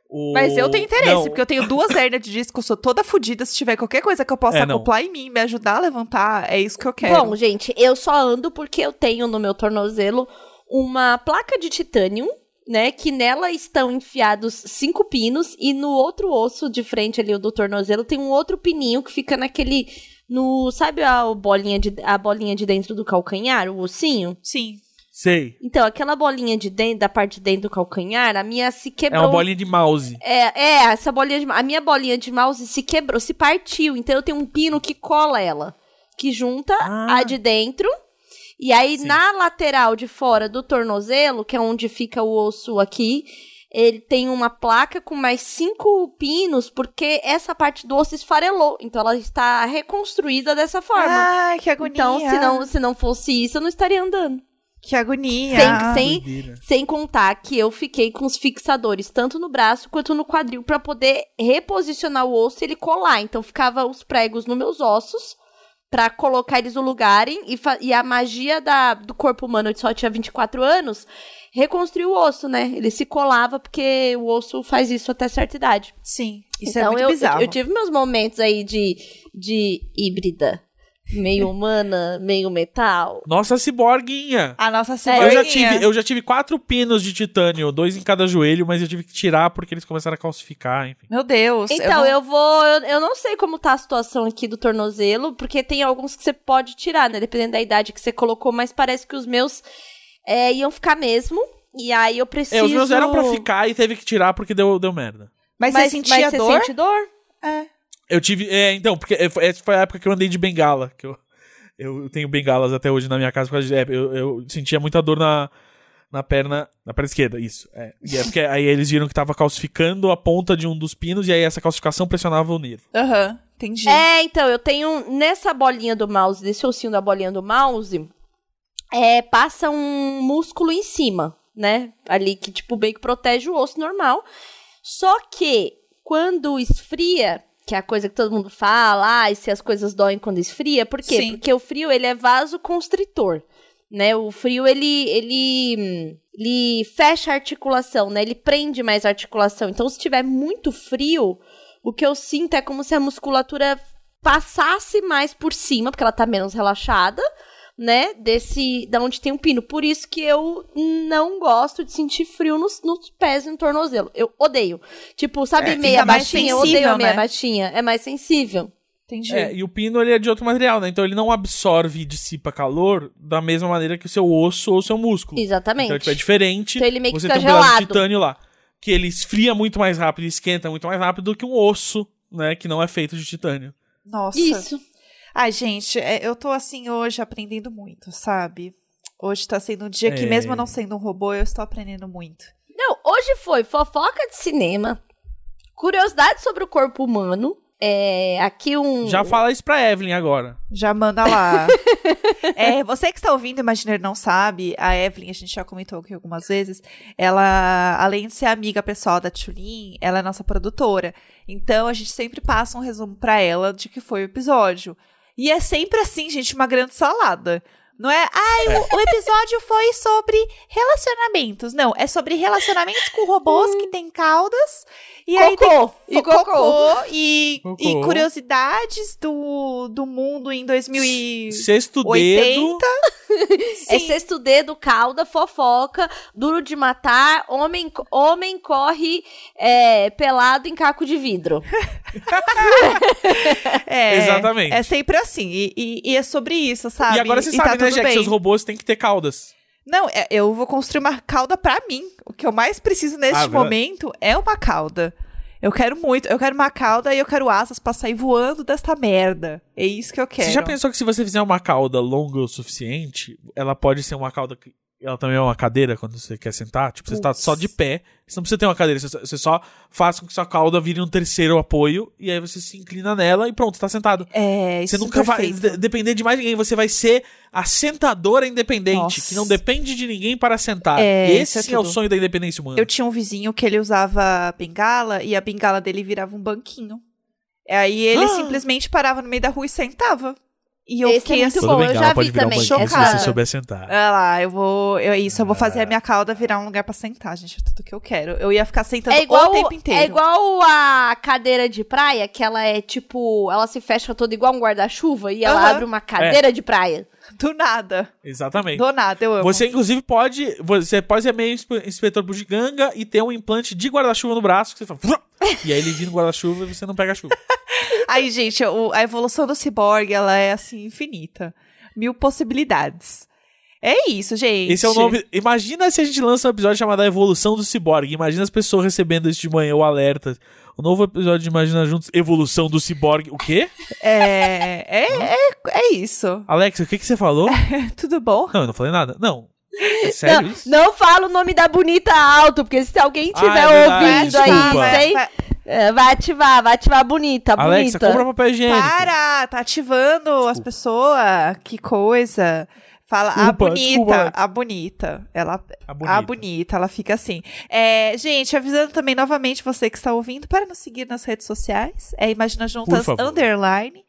O- Mas eu tenho interesse, Não, porque eu tenho duas hernias de disco, eu sou toda fodida. Se tiver qualquer coisa que eu possa É, acoplar em mim, me ajudar a levantar, é isso que eu quero. Bom, gente, eu só ando porque eu tenho no meu tornozelo uma placa de titânio, né? Que nela estão enfiados cinco pinos e no outro osso de frente ali o do tornozelo tem um outro pininho que fica naquele no, sabe a bolinha de a bolinha de dentro do calcanhar, o ossinho? Sim. Sei. Então, aquela bolinha de dentro da parte de dentro do calcanhar, a minha se É quebrou. uma bolinha de mouse. É, é, essa bolinha de, a minha bolinha de mouse se quebrou, se partiu, então eu tenho um pino que cola ela, que junta Ah. a de dentro. E aí Sim. na lateral de fora do tornozelo, que é onde fica o osso aqui, ele tem uma placa com mais cinco pinos, porque essa parte do osso esfarelou, então ela está reconstruída dessa forma. Ai, que agonia. então, se não, se não fosse isso, eu não estaria andando. Que agonia. Sem, sem, Doideira. sem contar que eu fiquei com os fixadores tanto no braço quanto no quadril pra poder reposicionar o osso e ele colar. Então ficava os pregos nos meus ossos pra colocar eles no lugarem e, e a magia da, do corpo humano, eu só tinha 24 anos, reconstruir o osso, né? Ele se colava porque o osso faz isso até certa idade. Sim, isso então é muito eu, bizarro. Eu, eu tive meus momentos aí de, de híbrida. Meio humana, meio metal. Nossa ciborguinha! A nossa É, ciborguinha. Eu já, tive, eu já tive quatro pinos de titânio, dois em cada joelho, mas eu tive que tirar porque eles começaram a calcificar, enfim. Meu Deus. Então, não- eu, vou. Eu, eu não sei como tá a situação aqui do tornozelo, porque tem alguns que você pode tirar, né? Dependendo da idade que você colocou, mas parece que os meus é, iam ficar mesmo. E aí eu preciso. É, os meus eram pra ficar e teve que tirar porque deu, deu merda. Mas, Mas, você sentia mas você dor? sente dor? É. Eu tive. É, então, porque é, foi- essa foi a época que eu andei de bengala. Que eu, eu tenho bengalas até hoje na minha casa. Por causa de, é, eu, eu sentia muita dor na, na perna. Na perna esquerda, isso. É. E é porque aí eles viram que tava calcificando a ponta de um dos pinos, e aí essa calcificação pressionava o nervo. Aham, entendi. É, então, eu tenho nessa bolinha do mouse, desse ossinho da bolinha do mouse, é, passa um músculo em cima, né? Ali que, tipo, bem que protege o osso normal. Só que quando esfria, que é a coisa que todo mundo fala, ah, e se as coisas doem quando esfria, por quê? Sim. Porque o frio, ele é vasoconstritor, né? O frio, ele, ele, ele fecha a articulação, né? Ele prende mais a articulação. Então, se tiver muito frio, o que eu sinto é como se a musculatura passasse mais por cima, porque ela tá menos relaxada, né? Desse. Da onde tem um pino. Por isso que eu não gosto de sentir frio nos, nos pés e no tornozelo. Eu odeio. Tipo, sabe, É, meia baixinha? Eu sensível, odeio a meia né? baixinha. É mais sensível. Entendi. É, e o pino ele é de outro material, né? Então ele não absorve e dissipa calor da mesma maneira que o seu osso ou o seu músculo. Exatamente. Então tipo, é diferente. Então ele meio que você fica tem um pedaço de gelado. titânio lá. Que ele esfria muito mais rápido e esquenta muito mais rápido do que um osso, né? Que não é feito de titânio. Nossa. Isso. Ai, gente, é, eu tô assim hoje aprendendo muito, sabe? Hoje tá sendo um dia que, É. mesmo eu não sendo um robô, eu estou aprendendo muito. Não, hoje foi fofoca de cinema, curiosidade sobre o corpo humano. É, aqui um. Já fala isso pra Evelyn agora. Já manda lá. é, você que está ouvindo, Imagineiro não sabe, a Evelyn, a gente já comentou aqui algumas vezes, ela, além de ser amiga pessoal da Tulin, ela é nossa produtora. Então a gente sempre passa um resumo pra ela de que foi o episódio. E é sempre assim, gente, uma grande salada. Não é, ai, o, o episódio foi sobre relacionamentos. Não, é sobre relacionamentos com robôs que têm caudas. E aí tem Cocô. E cocô. e, Cocô. e curiosidades do, do mundo em 2080. Sexto dedo. É sexto dedo, cauda, fofoca, duro de matar, homem, homem corre é, pelado em caco de vidro. É, Exatamente. É sempre assim. E, e- e é sobre isso, sabe? E agora você E sabe, tá né, tudo Jack? bem. Seus robôs têm que ter caudas. Não, é- eu vou construir uma cauda pra mim. O que eu mais preciso neste Ah, momento é uma cauda. Eu quero muito. Eu quero uma cauda e eu quero asas pra sair voando desta merda. É isso que eu quero. Você já pensou que se você fizer uma cauda longa o suficiente, ela pode ser uma cauda que. Ela também é uma cadeira quando você quer sentar? Tipo, você está só de pé. Você não precisa ter uma cadeira. Você só, você só faz com que sua cauda vire um terceiro apoio. E aí você se inclina nela e pronto, você tá sentado. É, isso Você nunca vai perfeito. de- depender de mais ninguém. Você vai ser a sentadora independente, Nossa. que não depende de ninguém para sentar. É, Esse isso é é o sonho da independência humana. Eu tinha um vizinho que ele usava bengala e a bengala dele virava um banquinho. Aí ele Ah! simplesmente parava no meio da rua e sentava. E eu Esse é fiquei muito assim. bom, eu já vi também. banquinho se você souber sentar. Olha lá, eu vou. Eu, isso, eu vou fazer a minha cauda virar um lugar pra sentar, gente. É tudo que eu quero. Eu ia ficar sentando É igual, o tempo inteiro. é igual a cadeira de praia, que ela é tipo, ela se fecha toda igual um guarda-chuva e ela abre uma cadeira de praia. Do nada. Exatamente. Do nada, eu amo. Você, inclusive, pode. Você pode ser meio inspe- inspetor bugiganga e ter um implante de guarda-chuva no braço que você fala. E aí ele vira no guarda-chuva e você não pega a chuva. Aí, gente, o- a evolução do ciborgue, ela é assim, infinita. Mil possibilidades. É isso, gente. Esse é o nome. Imagina se a gente lança um episódio chamado A Evolução do Ciborgue. Imagina as pessoas recebendo isso de manhã, o alerta. O novo episódio de Imagina Juntos, Evolução do Ciborgue. O quê? É, é, é, é isso. Alex, o que, que você falou? Tudo bom? Não, eu não falei nada. Não. É sério não, isso? não fala o nome da bonita alto, porque se alguém Ah, tiver é verdade, ouvindo aí, sei, vai- é, vai ativar, vai ativar a bonita, a Alexa, bonita. compra papel higiênico. Para, tá ativando as pessoas. Que coisa. Fala, a Desculpa, bonita, desculpa. a bonita. Ela, A bonita. a bonita, ela fica assim. É, gente, avisando também novamente você que está ouvindo para nos seguir nas redes sociais. É Imagina Juntas favor. Underline.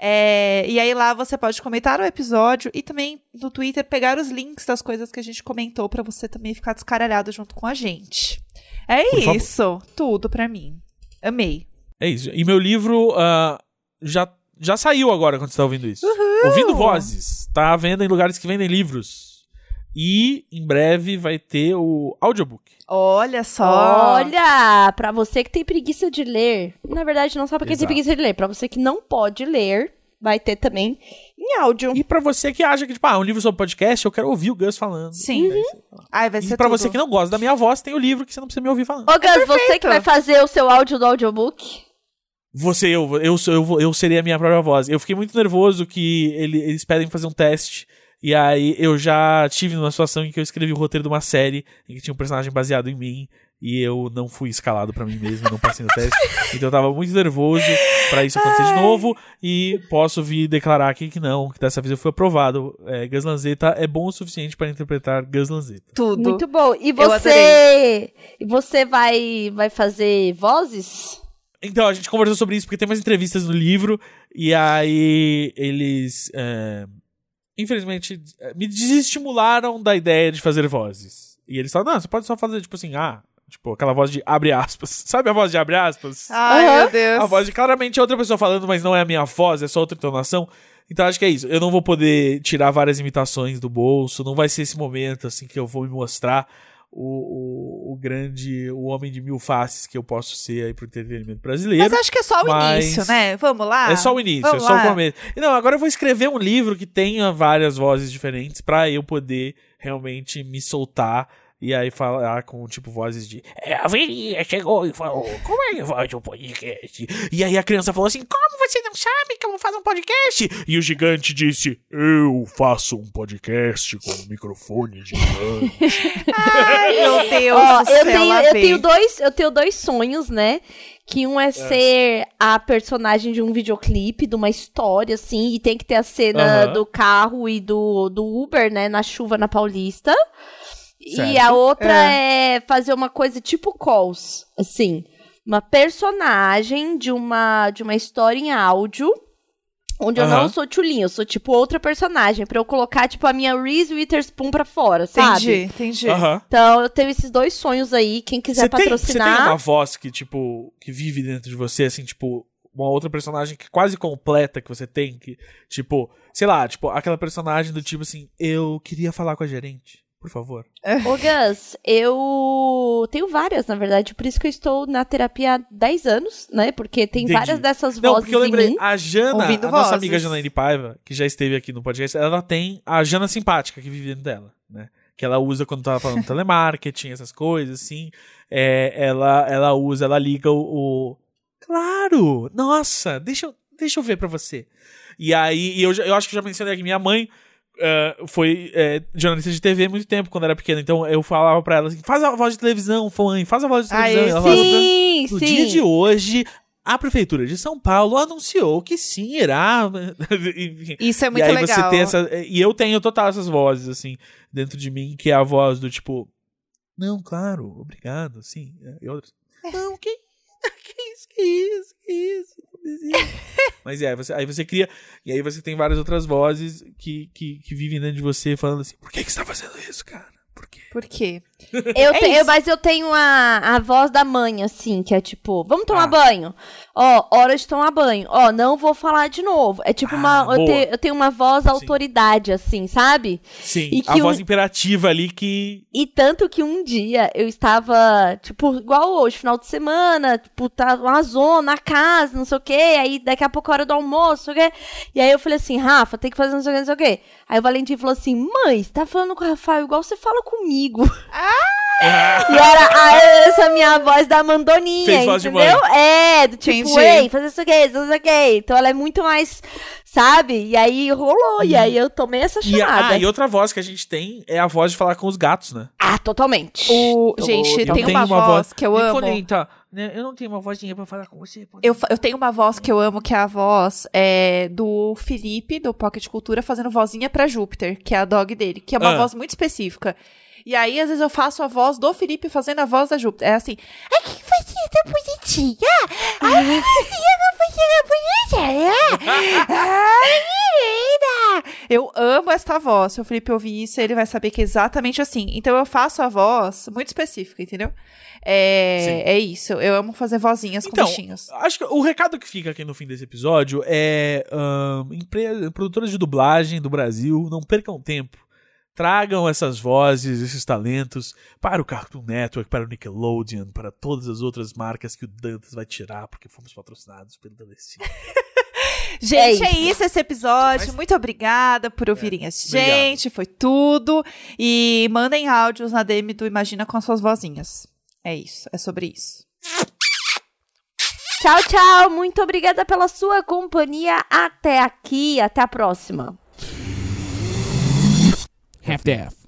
É, e aí lá você pode comentar o episódio e também no Twitter pegar os links das coisas que a gente comentou pra você também ficar descaralhado junto com a gente. É Por favor. isso, tudo pra mim. Amei. É isso. E meu livro ah, já, já saiu agora quando você tá ouvindo isso. Ouvindo Vozes. Tá à venda em lugares que vendem livros. E em breve vai ter o audiobook. Olha só. Olha, pra você que tem preguiça de ler, na verdade não só pra quem tem preguiça de ler, pra você que não pode ler, vai ter também em áudio. E pra você que acha que, tipo, ah, um livro sobre podcast, eu quero ouvir o Gus falando. Sim. Ai, vai E ser pra tudo. você que não gosta da minha voz, tem o livro que você não precisa me ouvir falando. Ô, Gus, você perfeito. que vai fazer o seu áudio do audiobook? Você, eu, eu, eu, eu seria a minha própria voz. Eu fiquei muito nervoso que ele- eles pedem fazer um teste. E aí eu já tive numa situação em que eu escrevi o roteiro de uma série em que tinha um personagem baseado em mim. E eu não fui escalado pra mim mesmo, não passei no teste. então eu tava muito nervoso pra isso acontecer de novo. E posso vir declarar aqui que não, que dessa vez eu fui aprovado. É, Gus Lanzetta é bom o suficiente para interpretar Gus Lanzetta. Tudo. Muito bom. E você, e você vai vai fazer vozes? Então, a gente conversou sobre isso porque tem umas entrevistas no livro e aí eles, é, infelizmente, é, me desestimularam da ideia de fazer vozes. E eles falaram, não, você pode só fazer, tipo assim, ah, tipo, aquela voz de abre aspas. Sabe a voz de abre aspas? Ai, Aham. meu Deus. A voz de claramente é outra pessoa falando, mas não é a minha voz, é só outra entonação. Então acho que é isso. Eu não vou poder tirar várias imitações do bolso, não vai ser esse momento assim que eu vou me mostrar o, o, o grande, o homem de mil faces que eu posso ser aí pro entretenimento brasileiro. Mas acho que é só o mas- início, né? Vamos lá? É só o início, é Vamos só lá. o começo. E Não, agora eu vou escrever um livro que tenha várias vozes diferentes pra eu poder realmente me soltar e aí falar com, tipo, vozes de é, a velhinha chegou e falou, como é que faz um podcast? E aí a criança falou assim, como você não sabe que eu vou fazer um podcast? E o gigante disse, eu faço um podcast com um microfone gigante. Ai, meu Deus Ó, do eu céu, tenho eu tenho dois eu tenho dois sonhos, né? Que um é, ser a personagem de um videoclipe, de uma história, assim, e tem que ter a cena Aham. do carro e do, do Uber, né, na chuva na Paulista. E Certo. a outra é. fazer uma coisa tipo calls, assim. Uma personagem de uma, de uma história em áudio. Onde eu Aham. não sou Tchulinha, eu sou tipo outra personagem. Pra eu colocar, tipo, a minha Reese Witherspoon pra fora, sabe? Entendi, entendi. Aham. Então, eu tenho esses dois sonhos aí. Quem quiser Você tem, você patrocinar. tem uma voz que, tipo, que vive dentro de você, assim, tipo, uma outra personagem que quase completa que você tem, que, tipo, sei lá, tipo, aquela personagem do tipo assim, eu queria falar com a gerente, por favor. Ô, Gus, eu tenho várias, na verdade. Por isso que eu estou na terapia há 10 anos, né? Porque tem Entendi. várias dessas Não, vozes porque eu em lembrei, mim. a Jana, a nossa vozes. amiga Janaíne Paiva, que já esteve aqui no podcast, ela tem a Jana simpática que vive dentro dela, né? Que ela usa quando tava falando telemarketing, essas coisas, assim. É, ela, ela usa, ela liga o, o- Claro! Nossa, deixa, eu- deixa eu ver pra você. E aí, e eu, eu acho que eu já mencionei aqui, minha mãe eh, foi eh, jornalista de TV muito tempo, quando era pequena. Então eu falava pra ela assim, faz a voz de televisão, mãe, faz a voz de televisão. E ela falava, Sim, no sim. dia de hoje, a Prefeitura de São Paulo anunciou que sim, irá. Isso é e muito aí legal. essa. E eu tenho total essas vozes, assim, dentro de mim, que é a voz do tipo. Não, claro, obrigado, sim. E outras. Não, que, que isso, que isso, que isso. Não precisa." Mas é, você, aí você cria. E aí você tem várias outras vozes que, que, que vivem dentro de você falando assim: por que, que você tá fazendo isso, cara? Por quê? Por quê? Eu É mas eu tenho a, a voz da mãe, assim, que é tipo, vamos tomar Ah. banho. Ó, hora de tomar banho. Ó, não vou falar de novo. É tipo Ah, uma. Eu, te- eu tenho uma voz autoridade, assim, sabe? Sim, E a que voz imperativa ali que. E tanto que um dia eu estava, tipo, igual hoje, final de semana, tipo, tá uma zona, na casa, não sei o quê, aí daqui a pouco é hora do almoço, não sei o quê. E aí eu falei assim, Rafa, tem que fazer não sei o quê, não sei o quê. Aí o Valentim falou assim, mãe, você tá falando com o Rafael igual você fala comigo. E era essa minha voz da mandoninha, Fez voz de entendeu? É, do tipo, Entendi. ei, fazer isso aqui, isso aqui. Então ela é muito mais, sabe? E aí rolou, e aí eu tomei essa E, a- chamada. ah, e outra voz que a gente tem é a voz de falar com os gatos, né? Ah, totalmente. O, gente, eu tem tenho uma, uma voz, voz- que eu amo. Nicoleta, né, eu não tenho uma vozinha pra falar com você. pode- Eu, fa- eu tenho uma voz que eu amo, que é a voz é, do Felipe, do Pocket Cultura, fazendo vozinha pra Júpiter, que é a dog dele, que é uma Ah. voz muito específica. E aí, às vezes, eu faço a voz do Felipe fazendo a voz da Júpiter. É assim, ai, que você é tão bonitinha! Ai, você é uma bonitinha! Ai, querida! Eu amo esta voz. Se o Felipe ouvir isso, ele vai saber que é exatamente assim. Então eu faço a voz muito específica, entendeu? É, é isso. Eu amo fazer vozinhas com Então, bichinhos. acho que o recado que fica aqui no fim desse episódio é: ahn, empre- produtoras de dublagem do Brasil, não percam tempo. Tragam essas vozes, esses talentos para o Cartoon Network, para o Nickelodeon, para todas as outras marcas que o Dantas vai tirar, porque fomos patrocinados pelo Telecine. Gente, é isso. isso, esse episódio. Mas- Muito obrigada por ouvirem a obrigado. gente. Foi tudo. E mandem áudios na DM do Imagina com as suas vozinhas. É isso. É sobre isso. Tchau, tchau. Muito obrigada pela sua companhia. Até aqui. Até a próxima. half daff.